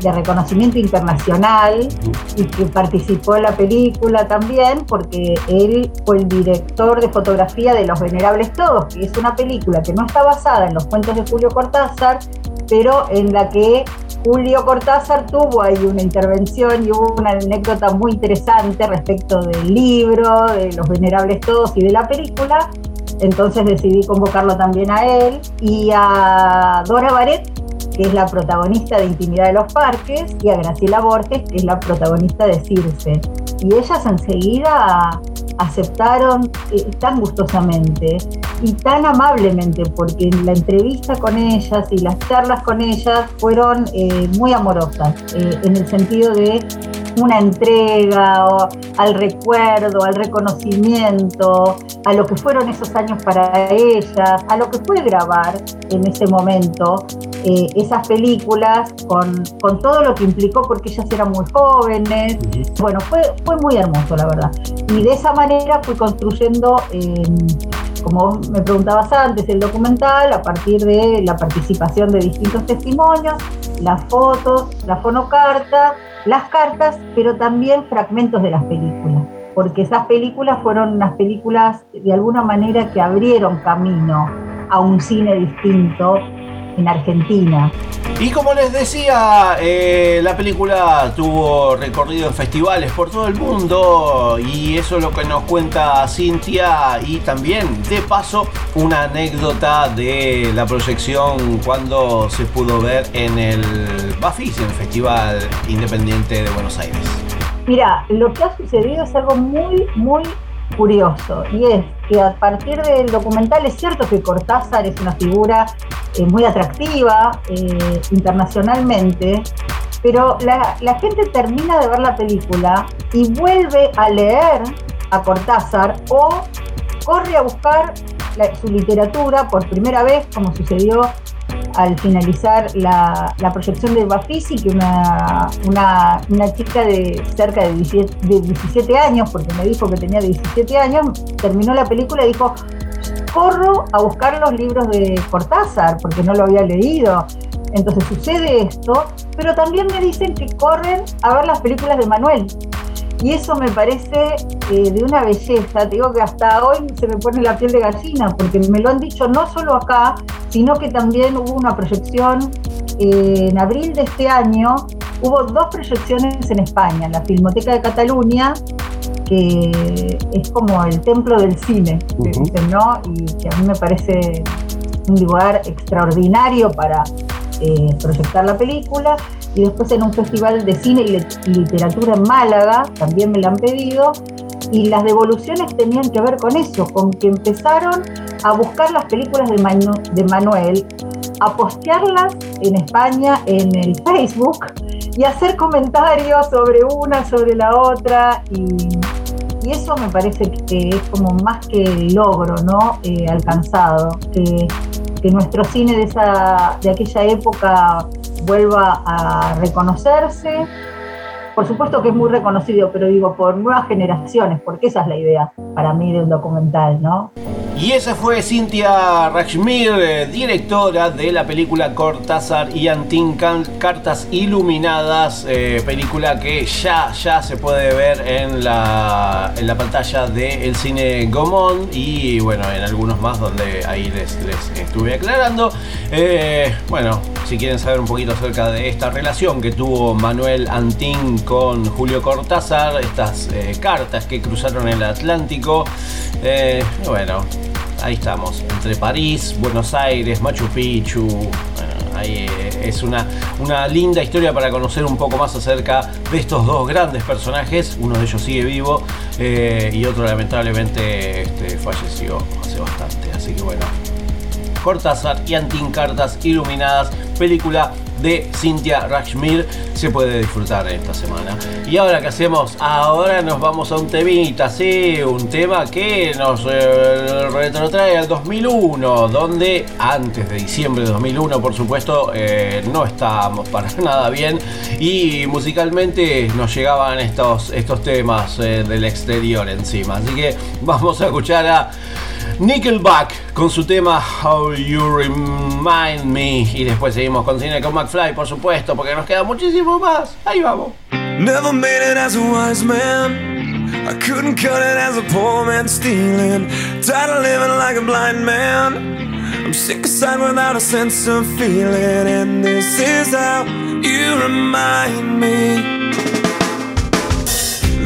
de reconocimiento internacional y que participó en la película también porque él fue el director de fotografía de Los Venerables Todos, que es una película que no está basada en los cuentos de Julio Cortázar, pero en la que Julio Cortázar tuvo ahí una intervención y hubo una anécdota muy interesante respecto del libro, de Los Venerables Todos y de la película. Entonces decidí convocarlo también a él y a Dora Baret, que es la protagonista de Intimidad de los Parques, y a Graciela Borges, que es la protagonista de Circe. Y ellas enseguida aceptaron eh, tan gustosamente y tan amablemente, porque la entrevista con ellas y las charlas con ellas fueron eh, muy amorosas, eh, en el sentido de una entrega o al recuerdo, al reconocimiento, a lo que fueron esos años para ellas, a lo que fue grabar en ese momento eh, esas películas con, con todo lo que implicó porque ellas eran muy jóvenes. Bueno, fue, fue muy hermoso, la verdad. Y de esa manera fui construyendo, eh, como me preguntabas antes, el documental a partir de la participación de distintos testimonios, las fotos, la fonocarta, las cartas, pero también fragmentos de las películas. Porque esas películas fueron unas películas de alguna manera que abrieron camino a un cine distinto en Argentina. Y como les decía, eh, la película tuvo recorrido en festivales por todo el mundo y eso es lo que nos cuenta Cintia y también de paso una anécdota de la proyección cuando se pudo ver en el Bafis, en el Festival Independiente de Buenos Aires. Mira, lo que ha sucedido es algo muy, muy curioso y es que a partir del documental es cierto que Cortázar es una figura eh, muy atractiva eh, internacionalmente, pero la, gente termina de ver la película y vuelve a leer a Cortázar o corre a buscar su literatura por primera vez, como sucedió al finalizar la, proyección de Bafisi, que una, una, una chica de cerca de 17, de 17 años, porque me dijo que tenía 17 años, terminó la película y dijo, corro a buscar los libros de Cortázar, porque no lo había leído. Entonces sucede esto, pero también me dicen que corren a ver las películas de Manuel. Y eso me parece eh, de una belleza. Te digo que hasta hoy se me pone la piel de gallina, porque me lo han dicho no solo acá, sino que también hubo una proyección eh, en abril de este año. Hubo dos proyecciones en España, la Filmoteca de Cataluña, que es como el templo del cine, dicen, ¿no? Y que a mí me parece un lugar extraordinario para eh, proyectar la película. Y después en un festival de cine y literatura en Málaga, también me la han pedido. Y las devoluciones tenían que ver con eso, con que empezaron a buscar las películas de, Manu- de Manuel, a postearlas en España en el Facebook y hacer comentarios sobre una, sobre la otra. Y, eso me parece que es como más que logro ¿no? Eh, alcanzado, que, que nuestro cine de, esa, de aquella época vuelva a reconocerse. Por supuesto que es muy reconocido, pero digo, por nuevas generaciones, porque esa es la idea para mí de un documental, ¿no? Y esa fue Cynthia Rajmir, eh, directora de la película Cortázar y Antin Cartas Iluminadas, eh, película que ya, ya se puede ver en la, en la pantalla del cine Gomón y bueno, en algunos más donde ahí les, les estuve aclarando. Eh, bueno, si quieren saber un poquito acerca de esta relación que tuvo Manuel Antin con Julio Cortázar, estas cartas que cruzaron el Atlántico, bueno, ahí estamos, entre París, Buenos Aires, Machu Picchu. bueno, ahí eh, es una, una linda historia para conocer un poco más acerca de estos dos grandes personajes. Uno de ellos sigue vivo eh, y otro lamentablemente este, falleció hace bastante. Así que bueno, Cortázar y Antín Cartas Iluminadas, película de Cynthia Rashmir se puede disfrutar esta semana. Y ahora qué hacemos? Ahora nos vamos a un temita, sí, un tema que nos eh, retrotrae al 2001, donde antes de diciembre de 2001, por supuesto, eh, no estábamos para *laughs* nada bien y musicalmente nos llegaban estos, estos temas eh, del exterior encima. Así que vamos a escuchar a Nickelback con su tema How You Remind Me. Y después seguimos con Cine con McFly, por supuesto, porque nos queda muchísimo más. Ahí vamos. Never made it as a wise man. I couldn't cut it as a poor man stealing. Tired of living like a blind man. I'm sick aside without a sense of feeling. And this is how you remind me.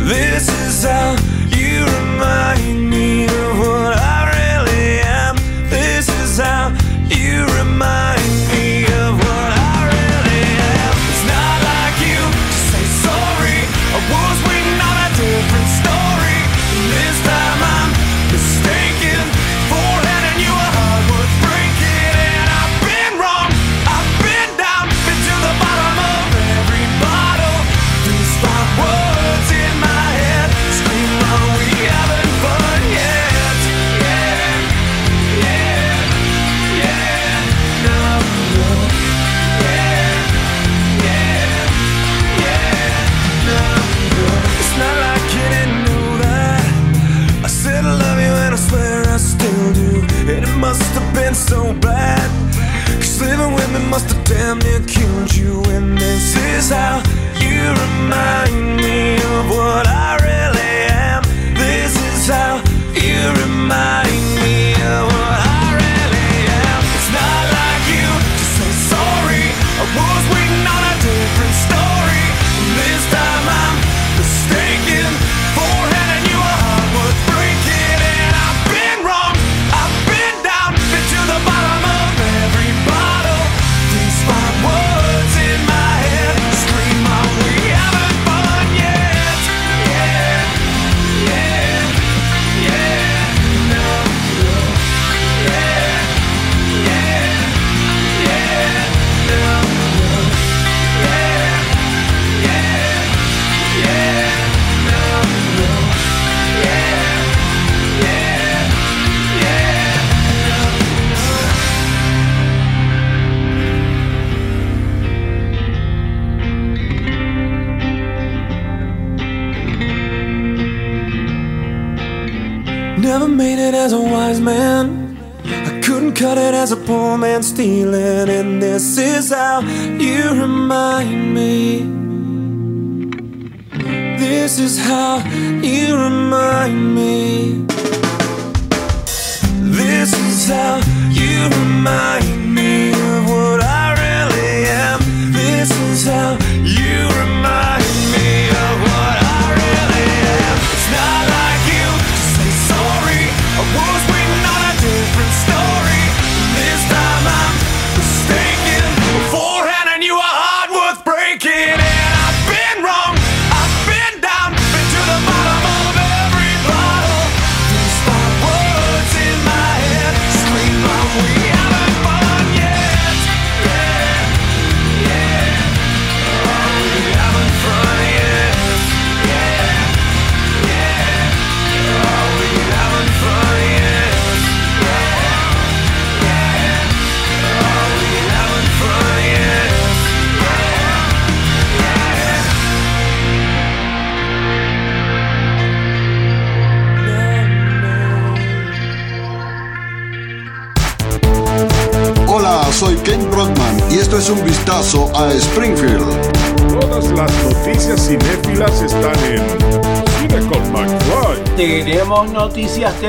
This is how you remind me of what I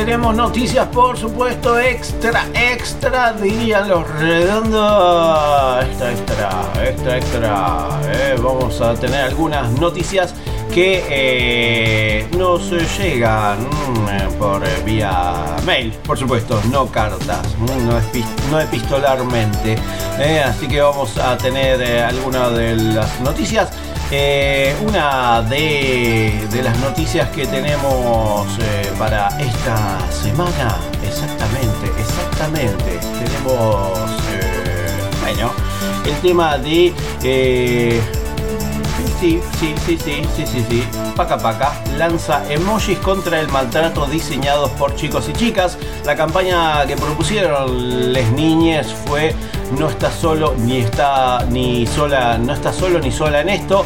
tenemos noticias, por supuesto, extra, extra, dirían los redondos. Extra, extra, extra, extra. eh, vamos a tener algunas noticias que eh, nos llegan mm, por eh, vía mail, por supuesto, no cartas, mm, no, no epistolarmente. eh, así que vamos a tener algunas de las noticias. Eh, una de, de las noticias que tenemos eh, para esta semana, exactamente, exactamente, tenemos, eh, bueno, el tema de... eh, Sí, sí, sí, sí, sí, sí, sí. Paca Paca lanza emojis contra el maltrato diseñados por chicos y chicas. La campaña que propusieron les niñes fue no está solo ni está ni sola, no está solo ni sola en esto.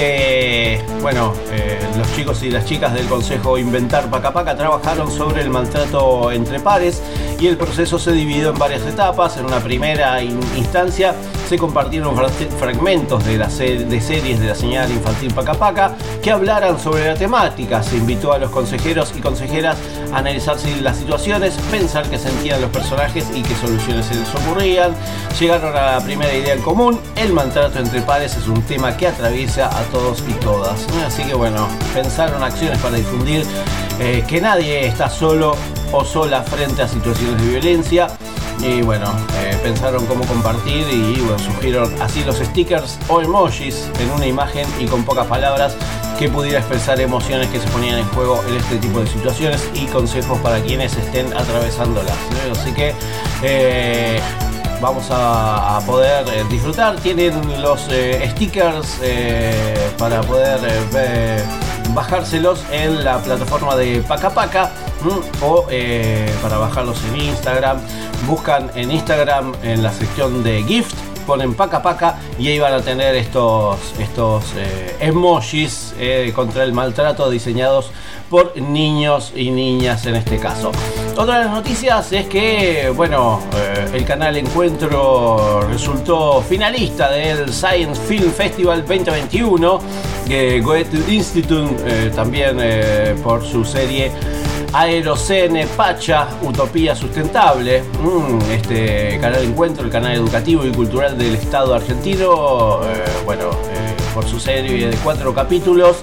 Eh, bueno, eh, los chicos y las chicas del Consejo Inventar Paca Paca trabajaron sobre el maltrato entre pares y el proceso se dividió en varias etapas. En una primera in- instancia se compartieron fra- fragmentos de, la de series de la señal infantil Paca Paca que hablaran sobre la temática. Se invitó a los consejeros y consejeras a analizar las situaciones, pensar qué sentían los personajes y qué soluciones se les ocurrían. Llegaron a la primera idea en común, el maltrato entre pares es un tema que atraviesa a todos y todas. Así que bueno, pensaron acciones para difundir eh, que nadie está solo o sola frente a situaciones de violencia. Y bueno, eh, pensaron cómo compartir y bueno, así los stickers o emojis en una imagen y con pocas palabras que pudiera expresar emociones que se ponían en juego en este tipo de situaciones y consejos para quienes estén atravesándolas. ¿no? Así que eh, vamos a, poder eh, disfrutar. Tienen los stickers para poder eh, ve- bajárselos en la plataforma de Paca Paca ¿m? o eh, para bajarlos en Instagram. Buscan en Instagram en la sección de gift. Ponen paca paca y ahí van a tener estos, estos eh, emojis eh, contra el maltrato diseñados por niños y niñas en este caso. Otra de las noticias es que, bueno, eh, el canal Encuentro resultó finalista del Science Film Festival 2021, que Goethe Institute eh, también eh, por su serie Aerocene Pacha, Utopía Sustentable, Mm, este canal Encuentro, el canal educativo y cultural del Estado argentino, eh, bueno, eh, por su serie de cuatro capítulos,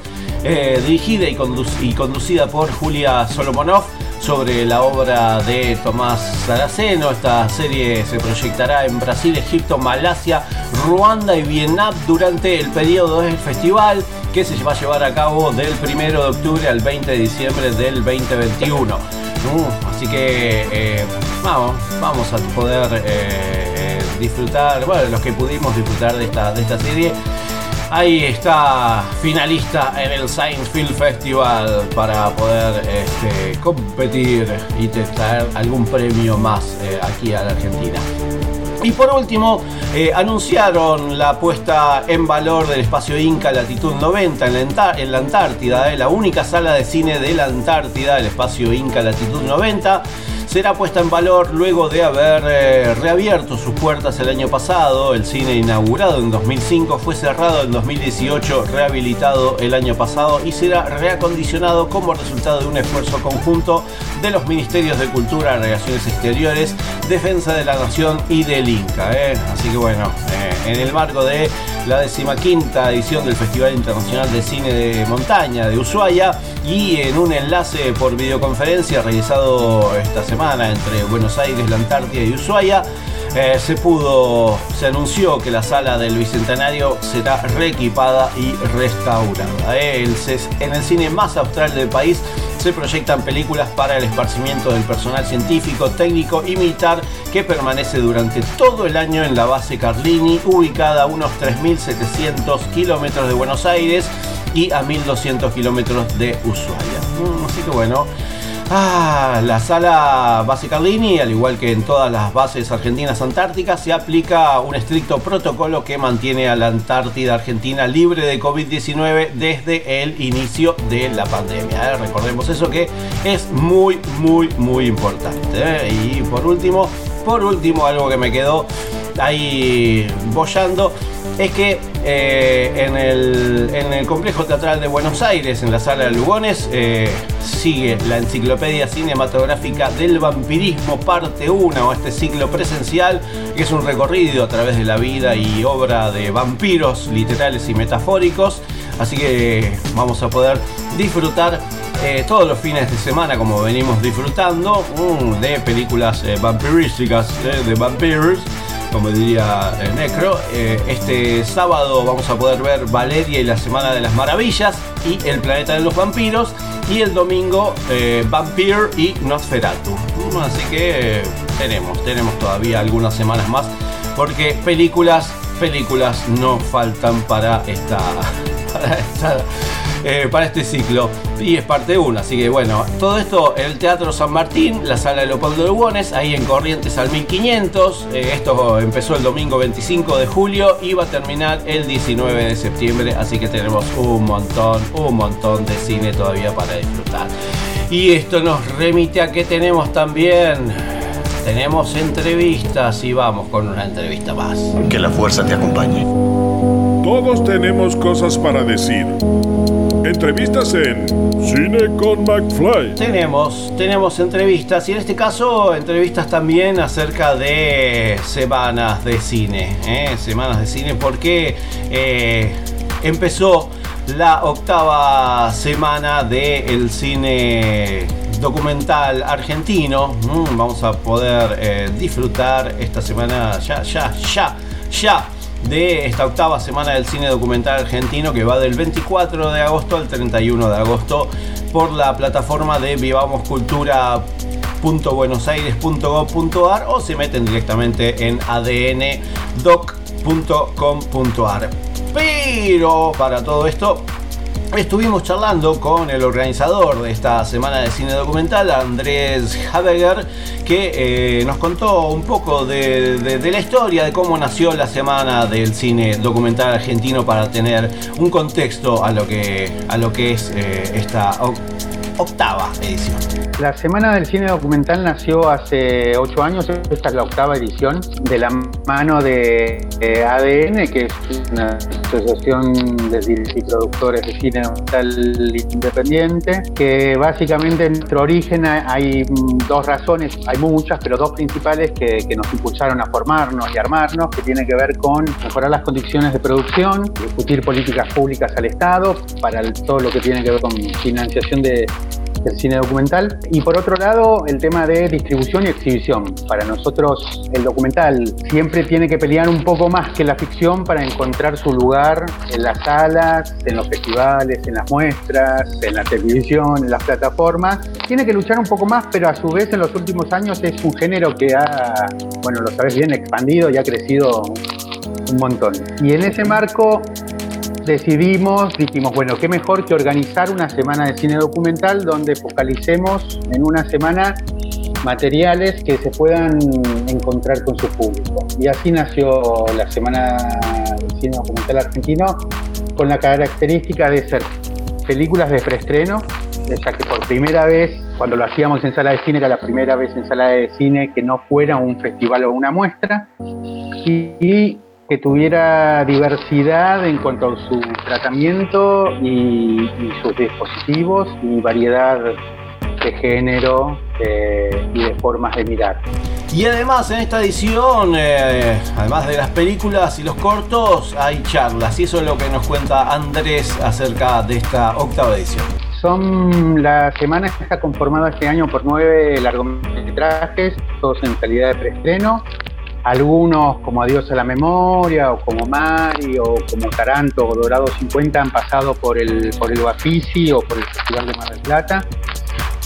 eh, dirigida y conducida por Julia Solomonov sobre la obra de Tomás Saraceno. Esta serie se proyectará en Brasil, Egipto, Malasia, Ruanda y Vietnam durante el periodo del festival que se va a llevar a cabo del 1 de octubre al 20 de diciembre del 2021. Uh, así que eh, vamos, vamos a poder eh, disfrutar, bueno, los que pudimos disfrutar de esta, de esta serie. Ahí está finalista en el Science Film Festival para poder este, competir y traer algún premio más eh, aquí a la Argentina. Y por último, eh, anunciaron la puesta en valor del espacio Inca Latitud 90 en la, en la Antártida, eh, la única sala de cine de la Antártida, el espacio Inca Latitud 90. Será puesta en valor luego de haber eh, reabierto sus puertas el año pasado. El cine inaugurado en 2005 fue cerrado en 2018, rehabilitado el año pasado y será reacondicionado como resultado de un esfuerzo conjunto de los Ministerios de Cultura, Relaciones Exteriores, Defensa de la Nación y del Inca. ¿eh? Así que bueno, eh, en el marco de la decimaquinta edición del Festival Internacional de Cine de Montaña de Ushuaia y en un enlace por videoconferencia realizado esta semana entre Buenos Aires, la Antártida y Ushuaia, eh, se pudo, se anunció que la sala del Bicentenario será reequipada y restaurada. en el cine más austral del país se proyectan películas para el esparcimiento del personal científico, técnico y militar que permanece durante todo el año en la base Carlini, ubicada a unos 3.700 kilómetros de Buenos Aires y a 1.200 kilómetros de Ushuaia. Mm, Así que bueno, Ah, la sala base Carlini, al igual que en todas las bases argentinas antárticas, se aplica un estricto protocolo que mantiene a la Antártida Argentina libre de COVID-19 desde el inicio de la pandemia. ¿eh? Recordemos eso que es muy, muy, muy importante. ¿eh? Y por último, por último, algo que me quedó ahí bollando es que eh, en, el, en el complejo teatral de Buenos Aires, en la sala de Lugones, eh, sigue la enciclopedia cinematográfica del vampirismo, parte 1, este ciclo presencial, que es un recorrido a través de la vida y obra de vampiros literales y metafóricos. Así que vamos a poder disfrutar eh, todos los fines de semana, como venimos disfrutando, mm, de películas vampirísticas, de vampiros. Como diría eh, Necro. Eh, este sábado vamos a poder ver Valeria y la Semana de las Maravillas y El Planeta de los Vampiros. Y el domingo eh, Vampire y Nosferatu. Mm, Así que eh, tenemos, tenemos todavía algunas semanas más. Porque películas, películas no faltan para esta. *laughs* Para esta eh, para este ciclo y es parte de una. Así que bueno, todo esto el Teatro San Martín, la sala de Leopoldo de Lugones, ahí en Corrientes al 1500. Eh, esto empezó el domingo 25 de julio y va a terminar el 19 de septiembre. Así que tenemos un montón, un montón de cine todavía para disfrutar. Y esto nos remite a que tenemos también. Tenemos entrevistas y vamos con una entrevista más. Que la fuerza te acompañe. Todos tenemos cosas para decir. Entrevistas en Cine con McFly. Tenemos, tenemos entrevistas y en este caso entrevistas también acerca de semanas de cine. ¿eh? Semanas de cine porque eh, empezó la octava semana del cine documental argentino. Mm, vamos a poder eh, disfrutar esta semana ya, ya, ya, ya de esta octava semana del cine documental argentino que va del 24 de agosto al 31 de agosto por la plataforma de vivamoscultura.buenosaires.gov.ar o se meten directamente en adndoc.com.ar. Pero para todo esto Estuvimos charlando con el organizador de esta semana de cine documental, Andrés Habeger, que eh, nos contó un poco de, la historia de cómo nació la semana del cine documental argentino para tener un contexto a lo que, a lo que es eh, esta octava edición. La Semana del Cine Documental nació hace ocho años, esta es la octava edición, de la mano de, ADN, que es una asociación de y productores de cine documental independiente, que básicamente en nuestro origen ha- hay dos razones, hay muchas, pero dos principales que, que nos impulsaron a formarnos y armarnos, que tiene que ver con mejorar las condiciones de producción, discutir políticas públicas al Estado, para el- todo lo que tiene que ver con financiación de, del cine documental. Y por otro lado, el tema de distribución y exhibición. Para nosotros el documental siempre tiene que pelear un poco más que la ficción para encontrar su lugar en las salas, en los festivales, en las muestras, en la televisión, en las plataformas. Tiene que luchar un poco más, pero a su vez en los últimos años es un género que ha, bueno, lo sabes bien, expandido y ha crecido un montón. Y en ese marco decidimos, dijimos, bueno, qué mejor que organizar una semana de cine documental donde focalicemos en una semana materiales que se puedan encontrar con su público. Y así nació la Semana del Cine Documental Argentino con la característica de ser películas de preestreno, ya que por primera vez, cuando lo hacíamos en sala de cine, era la primera vez en sala de cine que no fuera un festival o una muestra, y que tuviera diversidad en cuanto a su tratamiento y, y sus dispositivos y variedad de género eh, y de formas de mirar. Y además en esta edición, eh, además de las películas y los cortos, hay charlas. Y eso es lo que nos cuenta Andrés acerca de esta octava edición. Son la semana está conformada este año por nueve largometrajes, todos en calidad de preestreno. Algunos como Adiós a la Memoria, o como Mario, o como Taranto o Dorado 50 han pasado por el, por el Bafisi o por el Festival de Mar del Plata.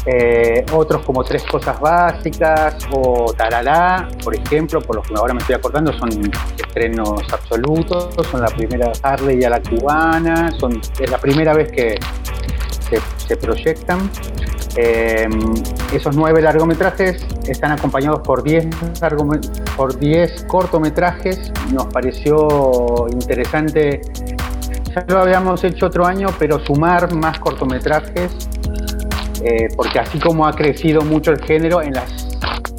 Eh, otros como Tres Cosas Básicas o Tarará, por ejemplo, por los que ahora me estoy acordando, son estrenos absolutos, son la primera Harley a la cubana, son, es la primera vez que se, proyectan. Eh, esos nueve largometrajes están acompañados por 10 largome- por 10 cortometrajes. Nos pareció interesante, ya lo habíamos hecho otro año, pero sumar más cortometrajes eh, porque así como ha crecido mucho el género en las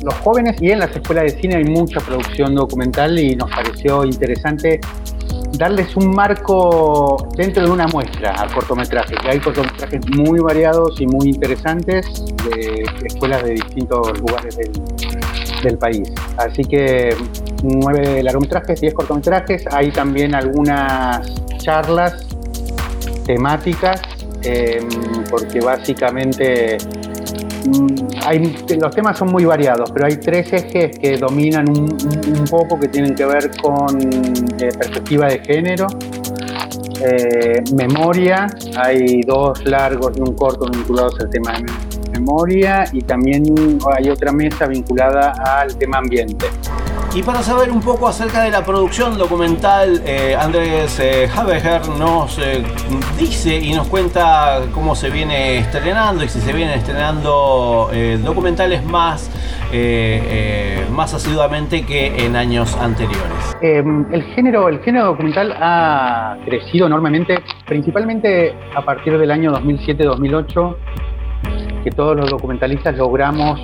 los jóvenes y en las escuelas de cine hay mucha producción documental y nos pareció interesante darles un marco dentro de una muestra al cortometraje, que hay cortometrajes muy variados y muy interesantes de escuelas de distintos lugares del, país. Así que nueve largometrajes, diez cortometrajes, hay también algunas charlas temáticas, eh, porque básicamente los temas son muy variados, pero hay tres ejes que dominan un poco que tienen que ver con eh, perspectiva de género, eh, memoria, hay dos largos y un corto vinculados al tema de memoria y también hay otra mesa vinculada al tema ambiente. Y para saber un poco acerca de la producción documental, eh, Andrés eh, nos eh, dice y nos cuenta cómo se viene estrenando y si se vienen estrenando eh, documentales más, más asiduamente que en años anteriores. Eh, el, género, el género documental ha crecido enormemente, principalmente a partir del año 2007-2008, que todos los documentalistas logramos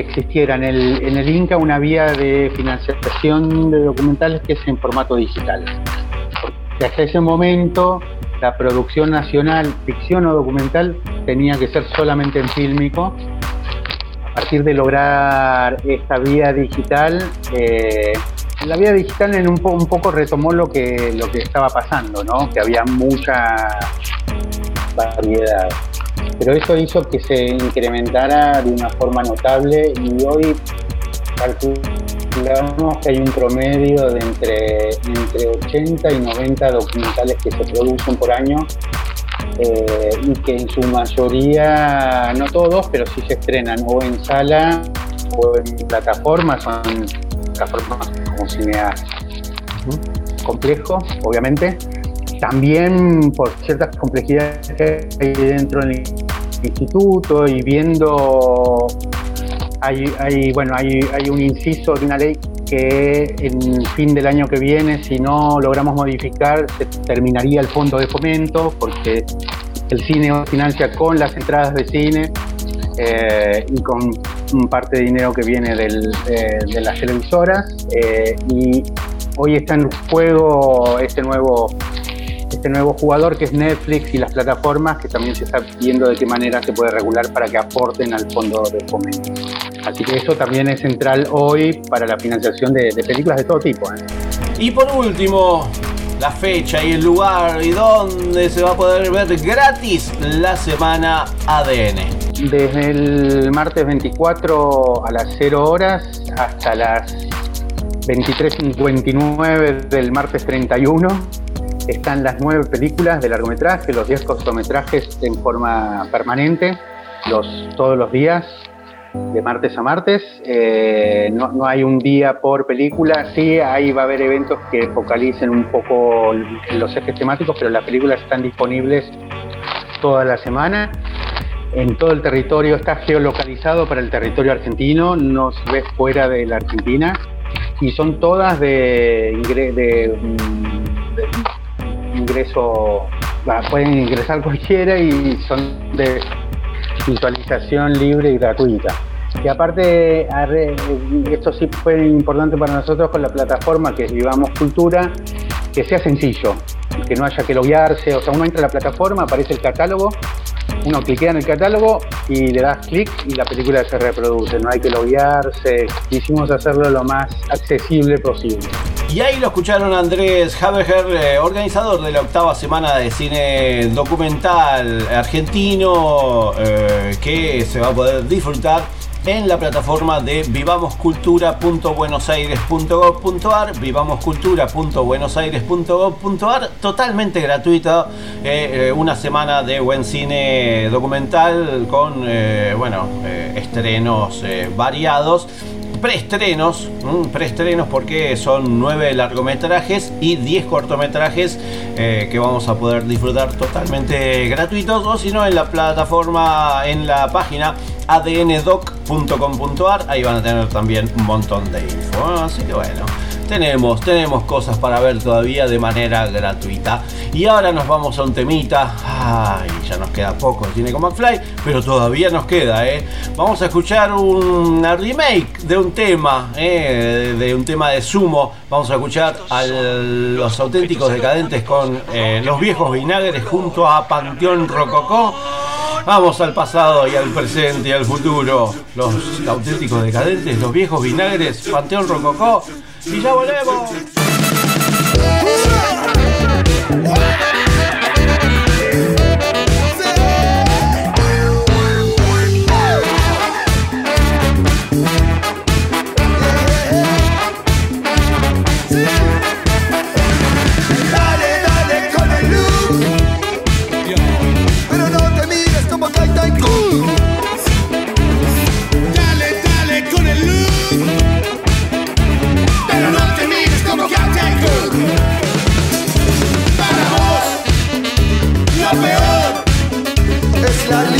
existiera en el, Inca una vía de financiación de documentales que es en formato digital. Hasta ese momento la producción nacional, ficción o documental, tenía que ser solamente en fílmico a partir de lograr esta vía digital, eh, la vía digital en un, un poco retomó lo que, lo que estaba pasando, ¿no? que había mucha variedad. Pero eso hizo que se incrementara de una forma notable y hoy calculamos que hay un promedio de entre, entre 80 y 90 documentales que se producen por año eh, y que en su mayoría, no todos, pero sí se estrenan o en sala o en plataformas, son plataformas como Cinea complejo, obviamente. También por ciertas complejidades que hay dentro del instituto y viendo, hay, hay, bueno, hay, hay un inciso de una ley que en fin del año que viene, si no logramos modificar, se terminaría el fondo de fomento, porque el cine financia con las entradas de cine eh, y con parte de dinero que viene de, de las televisoras. eh, y hoy está en juego este nuevo, este nuevo jugador que es Netflix y las plataformas, que también se está viendo de qué manera se puede regular para que aporten al fondo de fomento. Así que eso también es central hoy para la financiación de, de películas de todo tipo. ¿eh? Y por último, la fecha y el lugar y dónde se va a poder ver gratis la semana ADN. Desde el martes 24 a las 0 horas hasta las 23.59 del martes 31 están las nueve películas de largometraje, los 10 cortometrajes en forma permanente, los, todos los días, de martes a martes. Eh, no, no hay un día por película, sí, ahí va a haber eventos que focalicen un poco los ejes temáticos, pero las películas están disponibles toda la semana. En todo el territorio, está geolocalizado para el territorio argentino, no se ve fuera de la Argentina. Y son todas de, de, mm, de ingreso, pueden ingresar cualquiera y son de visualización libre y gratuita. Y aparte, esto sí fue importante para nosotros con la plataforma que es Vivamos Cultura, que sea sencillo, que no haya que loguearse, o sea, uno entra a la plataforma, aparece el catálogo, uno cliquea en el catálogo y le das clic y la película se reproduce, no hay que loguearse, quisimos hacerlo lo más accesible posible. Y ahí lo escucharon Andrés Habeger, eh, organizador de la octava semana de cine documental argentino, eh, que se va a poder disfrutar en la plataforma de vivamoscultura.buenosaires.gov.ar, vivamoscultura.buenosaires.gov.ar, totalmente gratuito, eh, eh, una semana de buen cine documental con, eh, bueno, estrenos variados preestrenos, preestrenos porque son nueve largometrajes y 10 cortometrajes eh, que vamos a poder disfrutar totalmente gratuitos o si no en la plataforma, en la página adndoc.com.ar, ahí van a tener también un montón de info. Así que bueno. Tenemos, tenemos cosas para ver todavía de manera gratuita. Y ahora nos vamos a un temita. Ay, ya nos queda poco el cine con McFly, pero todavía nos queda, ¿eh? Vamos a escuchar una remake de un tema, ¿eh? de un tema de sumo. Vamos a escuchar a los auténticos decadentes con eh, los viejos vinagres junto a Panteón Rococó. Vamos al pasado y al presente y al futuro. Los auténticos decadentes, los viejos vinagres, Panteón Rococó. Y ya volvemos. la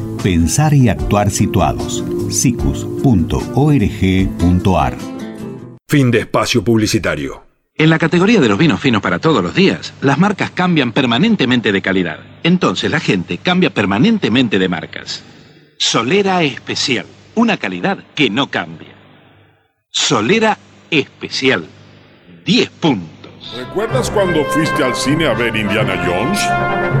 pensar y actuar situados. sicus.org.ar Fin de espacio publicitario. En la categoría de los vinos finos para todos los días, las marcas cambian permanentemente de calidad. Entonces la gente cambia permanentemente de marcas. Solera Especial, una calidad que no cambia. Solera Especial, 10 puntos. ¿Recuerdas cuando fuiste al cine a ver Indiana Jones?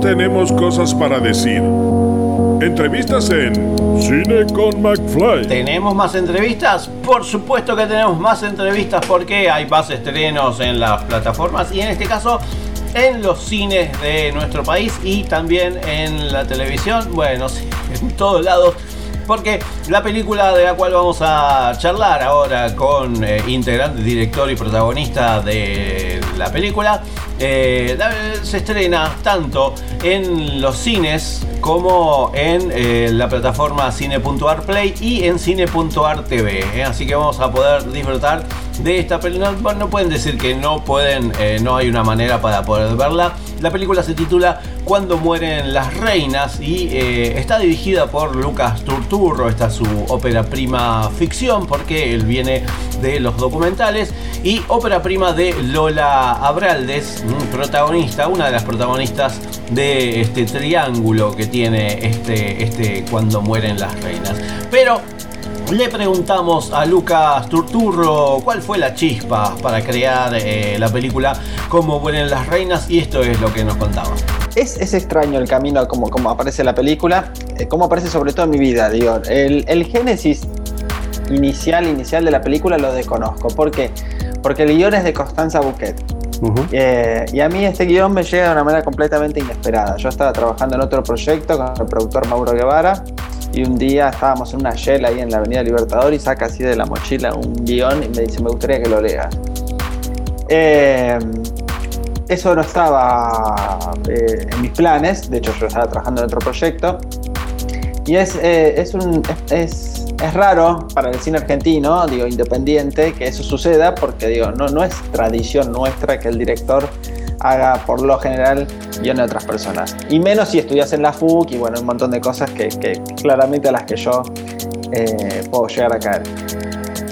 Tenemos cosas para decir. Entrevistas en Cine con McFly. ¿Tenemos más entrevistas? Por supuesto que tenemos más entrevistas porque hay más estrenos en las plataformas y en este caso en los cines de nuestro país y también en la televisión, bueno, sí, en todos lados. Porque la película de la cual vamos a charlar ahora con eh, integrante, director y protagonista de la película eh, la- se estrena tanto en los cines como en eh, la plataforma cine.ar Play y en cine.ar TV. ¿eh? Así que vamos a poder disfrutar de esta película. Bueno, no pueden decir que no pueden, eh, no hay una manera para poder verla. La película se titula Cuando mueren las reinas y está dirigida por Lucas Turturro. Esta es su ópera prima ficción porque él viene de los documentales y ópera prima de Lola Abraldes, mm, protagonista, una de las protagonistas de este triángulo que tiene este, este Cuando mueren las reinas. Pero le preguntamos a Lucas Turturro cuál fue la chispa para crear eh, la película Cómo mueren las reinas y esto es lo que nos contaba. Es, es extraño el camino como, como aparece la película, eh, como aparece sobre todo en mi vida, digo. El, el génesis inicial, inicial de la película lo desconozco. ¿Por qué? Porque el guion es de Constanza Bouquet. Eh, y a mí este guion me llega de una manera completamente inesperada. Yo estaba trabajando en otro proyecto con el productor Mauro Guevara y un día estábamos en una shell ahí en la Avenida Libertador y saca así de la mochila un guion y me dice, me gustaría que lo leas. Eh, eso no estaba eh, en mis planes, de hecho yo estaba trabajando en otro proyecto. Y es, eh, un, es, es raro para el cine argentino, digo, independiente, que eso suceda, porque digo, no, no es tradición nuestra que el director haga por lo general guiones de otras personas. Y menos si estudias en la FUC y bueno, un montón de cosas que, que claramente a las que yo eh, puedo llegar a caer.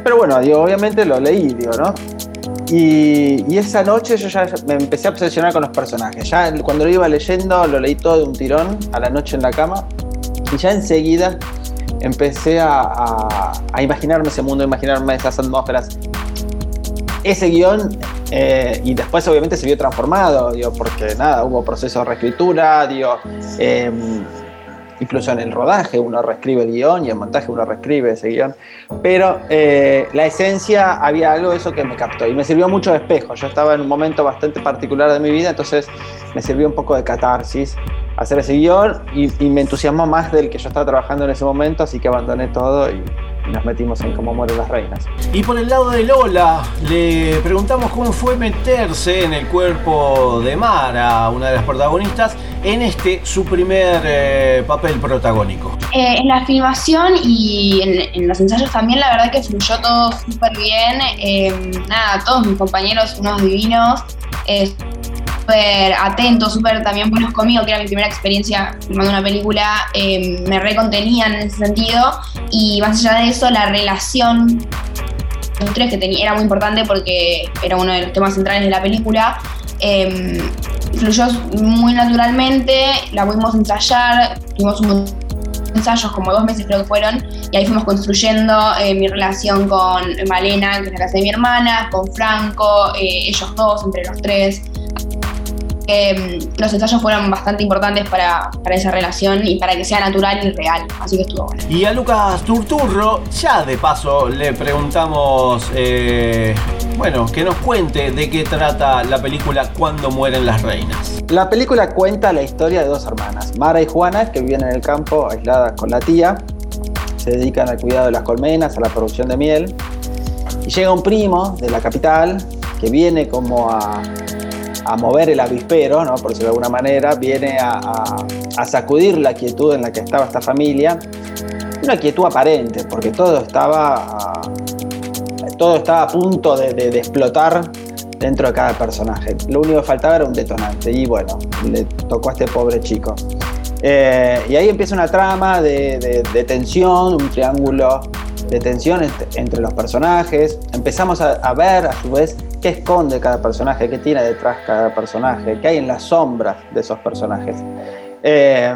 Pero bueno, digo, obviamente lo leí, digo, ¿no? Y, y esa noche yo ya me empecé a obsesionar con los personajes. Ya cuando lo iba leyendo, lo leí todo de un tirón a la noche en la cama. Y ya enseguida empecé a, a- a imaginarme ese mundo, a imaginarme esas atmósferas. Ese guion, eh, y después obviamente se vio transformado, digo, porque nada, hubo proceso de reescritura, digo, eh, incluso en el rodaje uno reescribe el guion y en montaje uno reescribe ese guion. Pero eh, la esencia, había algo de eso que me captó y me sirvió mucho de espejo. Yo estaba en un momento bastante particular de mi vida, entonces me sirvió un poco de catarsis hacer ese guion y, y me entusiasmó más del que yo estaba trabajando en ese momento, así que abandoné todo y, y nos metimos en cómo mueren las reinas. Y por el lado de Lola, le preguntamos cómo fue meterse en el cuerpo de Mara, una de las protagonistas, en este su primer eh, papel protagónico. Eh, en la filmación y en, en los ensayos también, la verdad que fluyó todo súper bien. Eh, nada, todos mis compañeros, unos divinos, eh, súper atentos, súper también buenos conmigo, que era mi primera experiencia filmando una película, eh, me recontenían en ese sentido. Y más allá de eso, la relación los tres que tenía era muy importante porque era uno de los temas centrales de la película. Eh, fluyó muy naturalmente, la pudimos ensayar, tuvimos un montón ensayos, como dos meses creo que fueron, y ahí fuimos construyendo eh, mi relación con Malena, que es la casa de mi hermana, con Franco, eh, ellos dos, entre los tres. Eh, los ensayos fueron bastante importantes para, para esa relación y para que sea natural y real, así que estuvo bueno. Y a Lucas Turturro, ya de paso le preguntamos, eh, bueno, que nos cuente de qué trata la película Cuando mueren las reinas. La película cuenta la historia de dos hermanas, Mara y Juana, que viven en el campo aisladas con la tía, se dedican al cuidado de las colmenas, a la producción de miel, y llega un primo de la capital que viene como a, a mover el avispero, ¿no? por decirlo de alguna manera, viene a, sacudir la quietud en la que estaba esta familia, una quietud aparente, porque todo estaba, a- todo estaba a punto de, explotar dentro de cada personaje. Lo único que faltaba era un detonante, y bueno, le tocó a este pobre chico. Eh, y ahí empieza una trama de, de- tensión, un triángulo de tensión ent- entre los personajes. Empezamos a ver a su vez qué esconde cada personaje, qué tiene detrás cada personaje, qué hay en las sombras de esos personajes. Eh,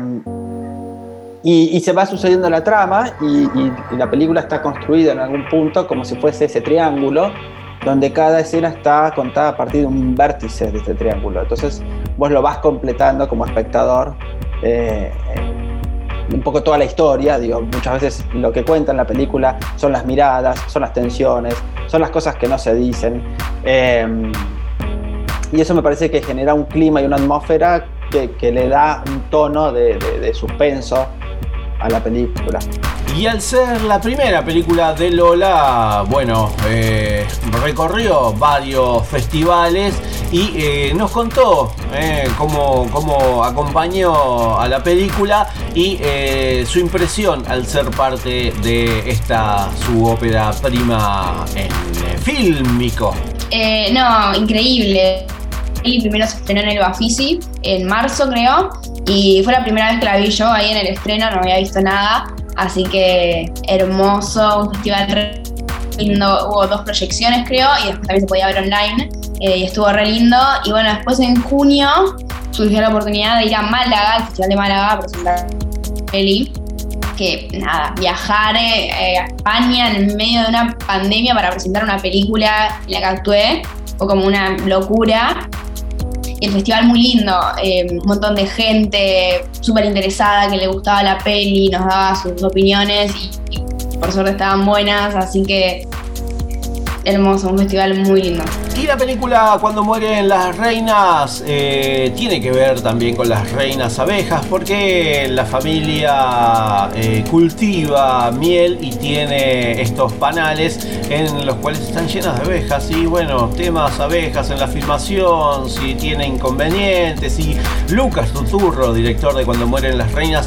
y, se va sucediendo la trama y la película está construida en algún punto como si fuese ese triángulo donde cada escena está contada a partir de un vértice de este triángulo. Entonces vos lo vas completando como espectador eh, un poco toda la historia, digo, muchas veces lo que cuenta en la película son las miradas, son las tensiones, son las cosas que no se dicen. eh, y eso me parece que genera un clima y una atmósfera que, le da un tono de suspenso a la película. Y al ser la primera película de Lola, bueno, eh, recorrió varios festivales y eh, nos contó eh, cómo, cómo acompañó a la película y su impresión al ser parte de esta su ópera prima en fílmico. No, increíble. Primero se estrenó en el Bafisi en marzo, creo. Y fue la primera vez que la vi yo ahí en el estreno, no había visto nada. Así que hermoso, un festival lindo. Hubo dos proyecciones, creo, y después también se podía ver online. eh, y estuvo re lindo. Y bueno, después en junio surgió la oportunidad de ir a Málaga, al Festival de Málaga, a presentar peli que nada, viajar eh, a España en medio de una pandemia para presentar una película en la que actué fue como una locura. Y el festival muy lindo, eh, un montón de gente súper interesada que le gustaba la peli, nos daba sus opiniones y, y por suerte estaban buenas, así que hermoso, un festival muy lindo. Y la película Cuando mueren las reinas eh, tiene que ver también con las reinas abejas porque la familia eh, cultiva miel y tiene estos panales en los cuales están llenas de abejas y bueno, temas abejas en la filmación, si tiene inconvenientes y Lucas Tuturro, director de Cuando mueren las reinas,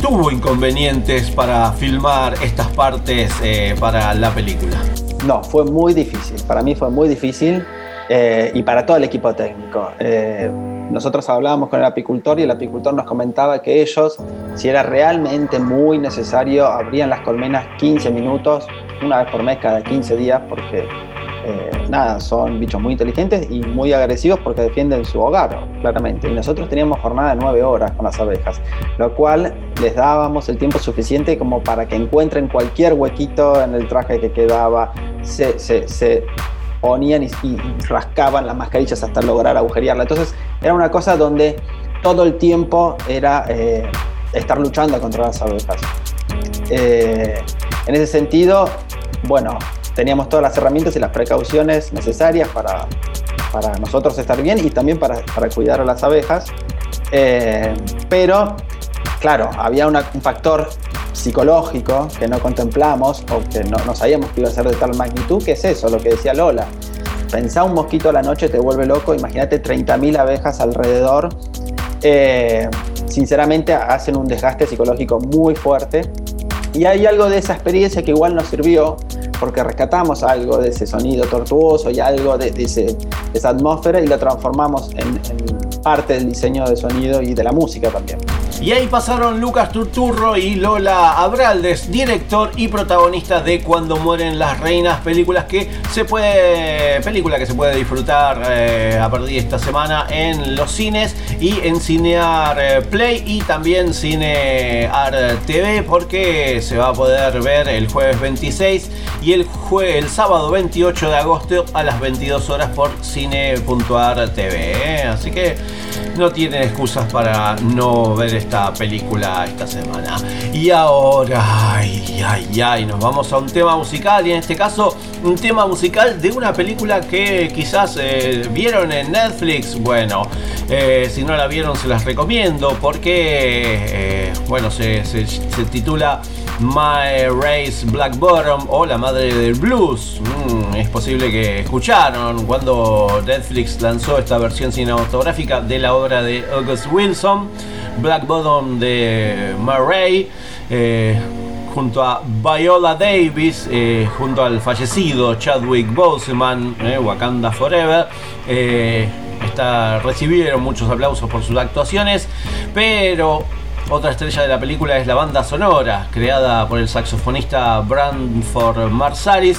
tuvo inconvenientes para filmar estas partes eh, para la película. No, fue muy difícil. Para mí fue muy difícil eh, y para todo el equipo técnico. Eh, nosotros hablábamos con el apicultor y el apicultor nos comentaba que ellos, si era realmente muy necesario, abrían las colmenas 15 minutos, una vez por mes, cada 15 días, porque eh, nada, son bichos muy inteligentes y muy agresivos porque defienden su hogar, claramente. Y nosotros teníamos jornada de nueve horas con las abejas, lo cual les dábamos el tiempo suficiente como para que encuentren cualquier huequito en el traje que quedaba, se, ponían y, y rascaban las mascarillas hasta lograr agujerearla. Entonces era una cosa donde todo el tiempo era eh, estar luchando contra las abejas. Eh, en ese sentido, bueno, teníamos todas las herramientas y las precauciones necesarias para, para nosotros estar bien y también para, para cuidar a las abejas. Eh, pero, claro, había un factor psicológico que no contemplamos o que no, no sabíamos que iba a ser de tal magnitud, que es eso, lo que decía Lola. Pensá un mosquito a la noche te vuelve loco, imagínate 30.000 abejas alrededor. Eh, sinceramente hacen un desgaste psicológico muy fuerte y hay algo de esa experiencia que igual nos sirvió porque rescatamos algo de ese sonido tortuoso y algo de, ese- esa atmósfera y la transformamos en, en parte del diseño de sonido y de la música también. Y ahí pasaron Lucas Turturro y Lola Abraldes, director y protagonista de Cuando mueren las reinas, películas que se puede, película que se puede disfrutar eh, a partir de esta semana en los cines y en Cinear eh, Play y también Cinear TV porque se va a poder ver el jueves 26 y el, jue- el sábado 28 de agosto a las 22 horas por Cine.ar TV. ¿eh? Así que no tienen excusas para no ver esta película esta semana. Y ahora, ay, ay, ay, nos vamos a un tema musical y en este caso un tema musical de una película que quizás eh, vieron en Netflix. Bueno, eh, si no la vieron se las recomiendo porque, bueno, se- se titula My Race Black Bottom o La Madre del Blues. Mm, es posible que escucharon cuando Netflix lanzó esta versión cinematográfica de la obra de August Wilson, Black Bottom de Murray. eh, junto a Viola Davis, eh, junto al fallecido Chadwick Boseman, eh, Wakanda Forever. eh, está- recibieron muchos aplausos por sus actuaciones, pero otra estrella de la película es la banda sonora, creada por el saxofonista Branford Marsalis,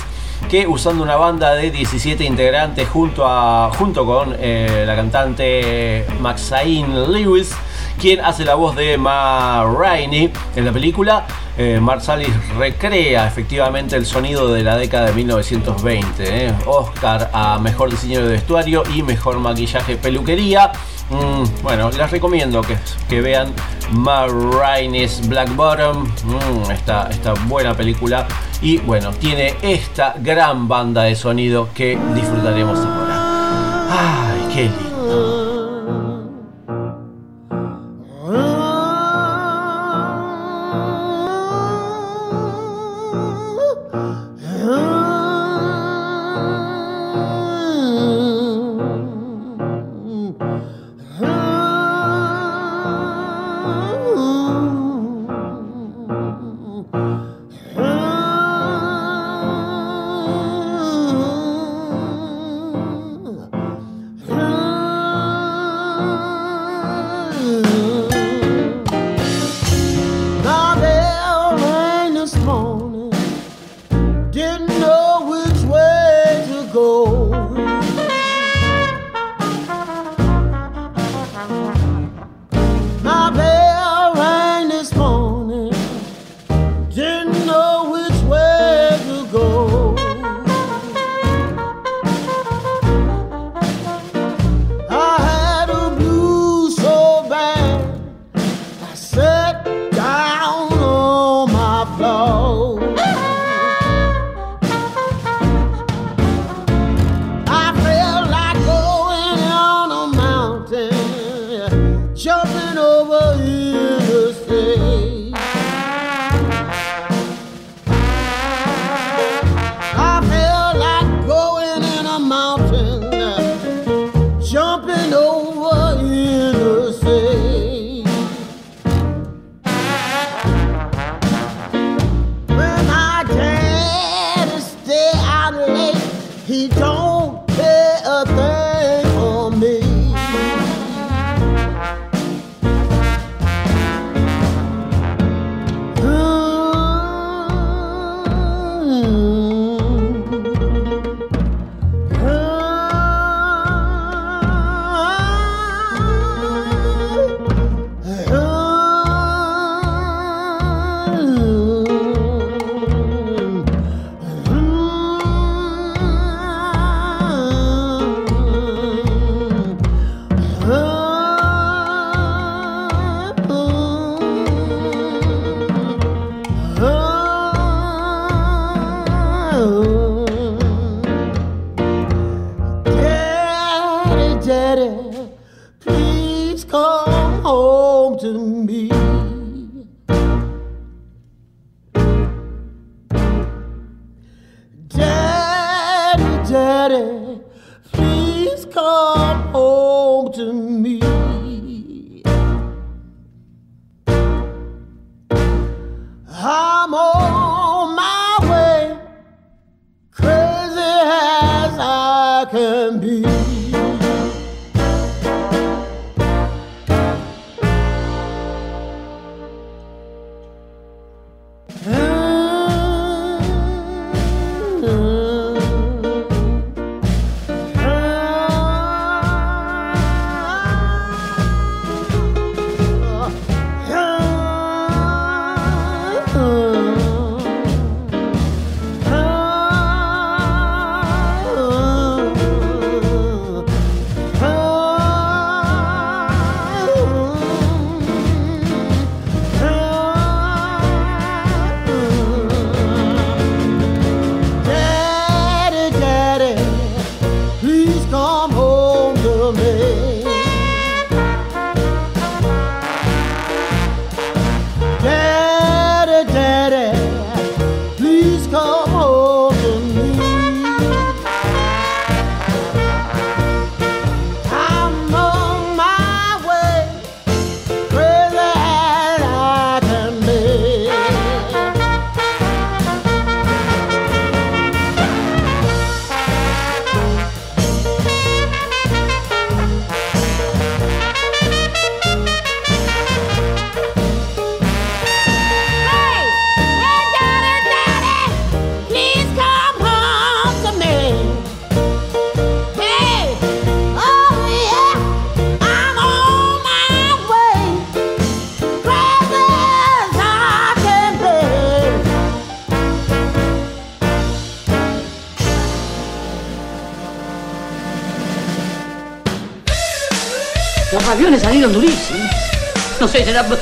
que usando una banda de 17 integrantes junto, a, junto con eh, la cantante Maxine Lewis, quien hace la voz de Ma Rainey en la película. Eh, Marsalis recrea efectivamente el sonido de la década de 1920. eh. Oscar a mejor diseño de vestuario y mejor maquillaje peluquería. Mm, bueno, les recomiendo que, que vean Ma Rainey's Black Bottom, mm, esta, esta buena película. Y bueno, tiene esta gran banda de sonido que disfrutaremos ahora. ¡Ay, qué lindo!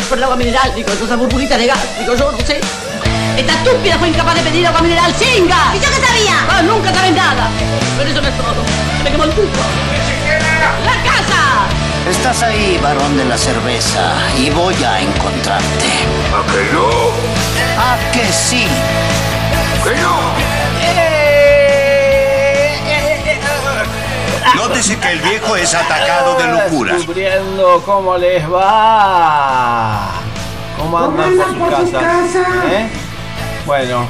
Por el agua mineral, digo, esas burbujitas de gas, digo, yo no sé. Esta estúpida fue incapaz de pedir agua mineral sin gas. ¿Y yo qué sabía? Ah, nunca sabes nada. Pero eso no es todo. Se me quemó el tubo. ¡La casa! Estás ahí, varón de la cerveza, y voy a encontrarte. ¿A que no? ¿A que sí? ¿Que no? Nótese que el viejo es atacado de locuras. Descubriendo cómo les va. ¿Cómo andan por su casa? ¿Eh? Bueno,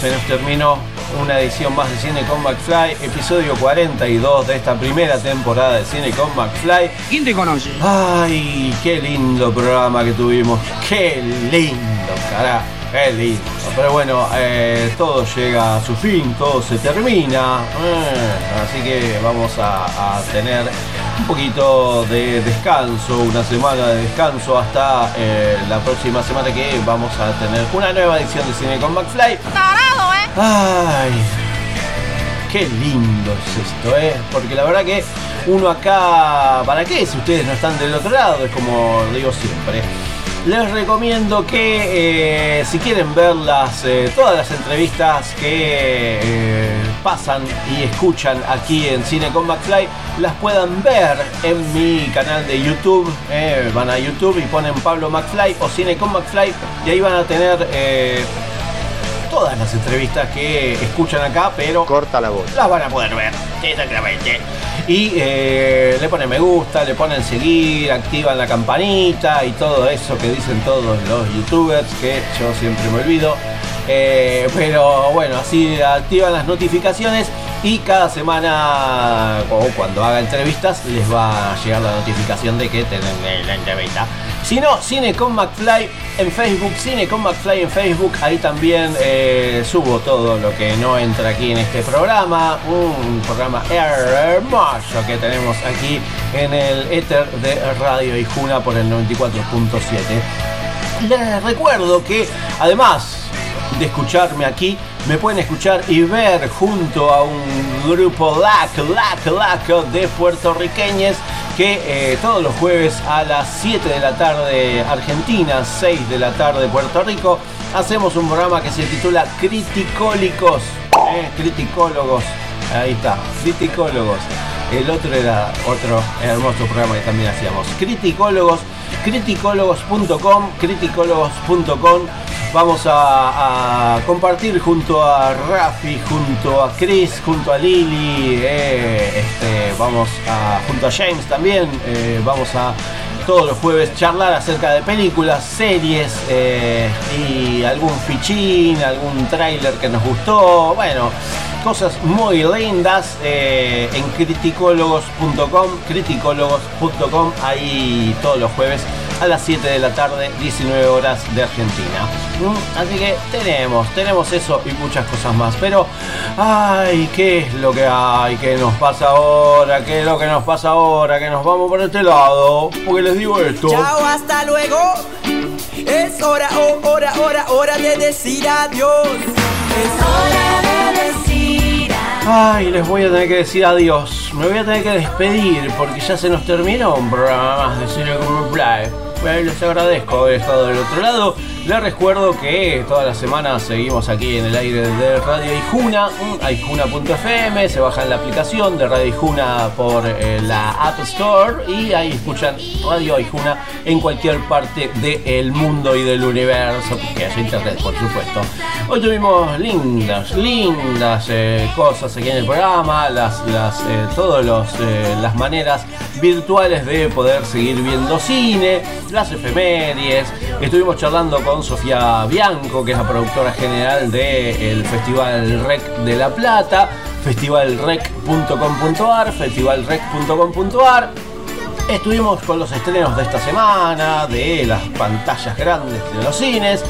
se nos terminó una edición más de Cine con McFly, episodio 42 de esta primera temporada de Cine con McFly. ¿Quién te conoce? Ay, qué lindo programa que tuvimos. Qué lindo, carajo. Qué lindo. Pero bueno, eh, todo llega a su fin, todo se termina. Eh, así que vamos a, a tener un poquito de descanso, una semana de descanso hasta eh, la próxima semana que vamos a tener una nueva edición de Cine con McFly. Tarado, ¿eh? Ay, qué lindo es esto, ¿eh? Porque la verdad que uno acá, ¿para qué? Si ustedes no están del otro lado, es como digo siempre. Les recomiendo que eh, si quieren ver las, eh, todas las entrevistas que eh, pasan y escuchan aquí en Cine con McFly, las puedan ver en mi canal de YouTube. van a YouTube y ponen Pablo McFly o Cine con McFly y ahí van a tener todas las entrevistas que escuchan acá, pero corta la voz. Las van a poder ver, exactamente. Y eh, le ponen me gusta, le ponen seguir, activan la campanita y todo eso que dicen todos los youtubers, que yo siempre me olvido. Eh, pero bueno, así activan las notificaciones y cada semana o cuando haga entrevistas les va a llegar la notificación de que tienen la entrevista. Si no, Cine con McFly en Facebook, Cine con McFly en Facebook, ahí también eh, subo todo lo que no entra aquí en este programa, un programa hermoso que tenemos aquí en el éter de Radio Ijuna por el 94.7. Les recuerdo que además de escucharme aquí, me pueden escuchar y ver junto a un grupo LAC, LAC, LAC de puertorriqueños que eh, todos los jueves a las 7 de la tarde Argentina, 6 de la tarde Puerto Rico, hacemos un programa que se titula Criticólicos, eh, criticólogos, ahí está, criticólogos. El otro era otro hermoso programa que también hacíamos. Criticólogos, criticólogos.com, criticólogos.com vamos a, compartir junto a Rafi, junto a Chris, junto a Lili, eh, este, vamos a, junto a James también, eh, vamos a todos los jueves charlar acerca de películas, series eh, y algún fichín, algún tráiler que nos gustó, bueno, cosas muy lindas en criticólogos.com, criticólogos.com, ahí todos los jueves a las 7 de la tarde, 19 horas de Argentina. ¿Mm? Así que tenemos, tenemos eso y muchas cosas más. Pero, ay, ¿qué es lo que hay? ¿Qué nos pasa ahora? ¿Qué es lo que nos pasa ahora? Que nos vamos por este lado. Porque les digo esto. Chao, hasta luego. Es hora, oh, hora, hora, hora de decir adiós. Es hora de decir adiós. Ay, les voy a tener que decir adiós. Me voy a tener que despedir porque ya se nos terminó un programa más de Cine como Play. Bueno, les agradezco haber estado del otro lado. Les recuerdo que todas las semanas seguimos aquí en el aire de Radio Ijuna, aijuna.fm, se bajan la aplicación de Radio Ijuna por eh, la App Store y ahí escuchan Radio Aijuna en cualquier parte del mundo y del universo, que es internet por supuesto. Hoy tuvimos lindas, lindas eh, cosas aquí en el programa, las, las, eh, todas las maneras virtuales de poder seguir viendo cine, las efemérides, estuvimos charlando con Sofía Bianco, que es la productora general del Festival Rec de La Plata, festivalrec.com.ar, festivalrec.com.ar. Estuvimos con los estrenos de esta semana, de las pantallas grandes de los cines.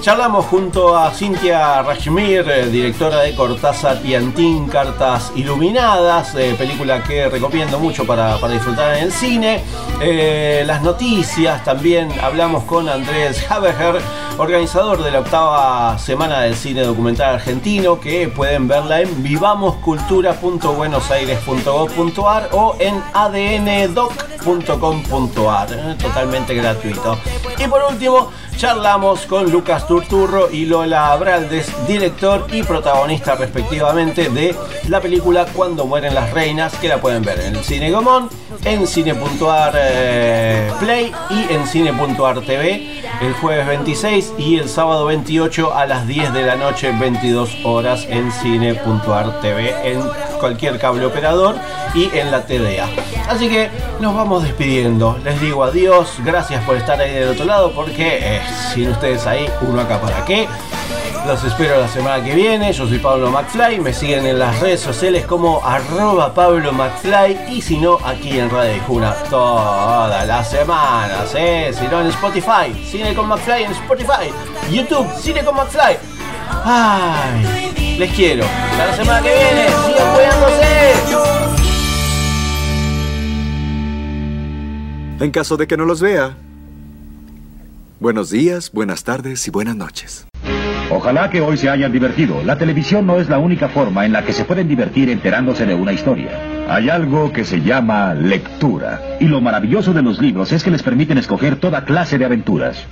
Charlamos junto a Cintia Rashmir, eh, directora de Cortázar y Antín, Cartas Iluminadas, eh, película que recomiendo mucho para, disfrutar en el cine. Eh, las noticias, también hablamos con Andrés Habeger, organizador de la octava semana del cine documental argentino, que pueden verla en vivamoscultura.buenosaires.gov.ar o en adndoc.com.ar, totalmente gratuito. Y por último, charlamos con Lucas Turturro y Lola Abraldes, director y protagonista respectivamente de la película Cuando mueren las reinas, que la pueden ver en el Cine Gomón, en cine.ar eh, Play y en cine.ar TV el jueves 26 y el sábado 28 a las 10 de la noche, 22 horas en cine.ar TV en cualquier cable operador y en la TDA. Así que nos vamos despidiendo. Les digo adiós, gracias por estar ahí del otro lado porque eh, sin ustedes ahí, uno acá para qué. Los espero la semana que viene. Yo soy Pablo McFly. Me siguen en las redes sociales como arroba Pablo McFly. Y si no, aquí en Radio Juna todas las semanas. Si no, en Spotify. Cine con McFly en Spotify. YouTube, Cine con McFly. Ay, les quiero. Hasta la semana que viene. Sigan cuidándose. En caso de que no los vea. Buenos días, buenas tardes y buenas noches. Ojalá que hoy se hayan divertido. La televisión no es la única forma en la que se pueden divertir enterándose de una historia. Hay algo que se llama lectura. Y lo maravilloso de los libros es que les permiten escoger toda clase de aventuras.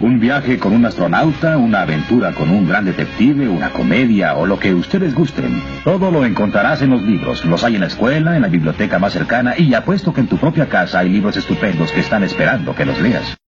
Un viaje con un astronauta, una aventura con un gran detective, una comedia o lo que ustedes gusten. Todo lo encontrarás en los libros. Los hay en la escuela, en la biblioteca más cercana y apuesto que en tu propia casa hay libros estupendos que están esperando que los leas.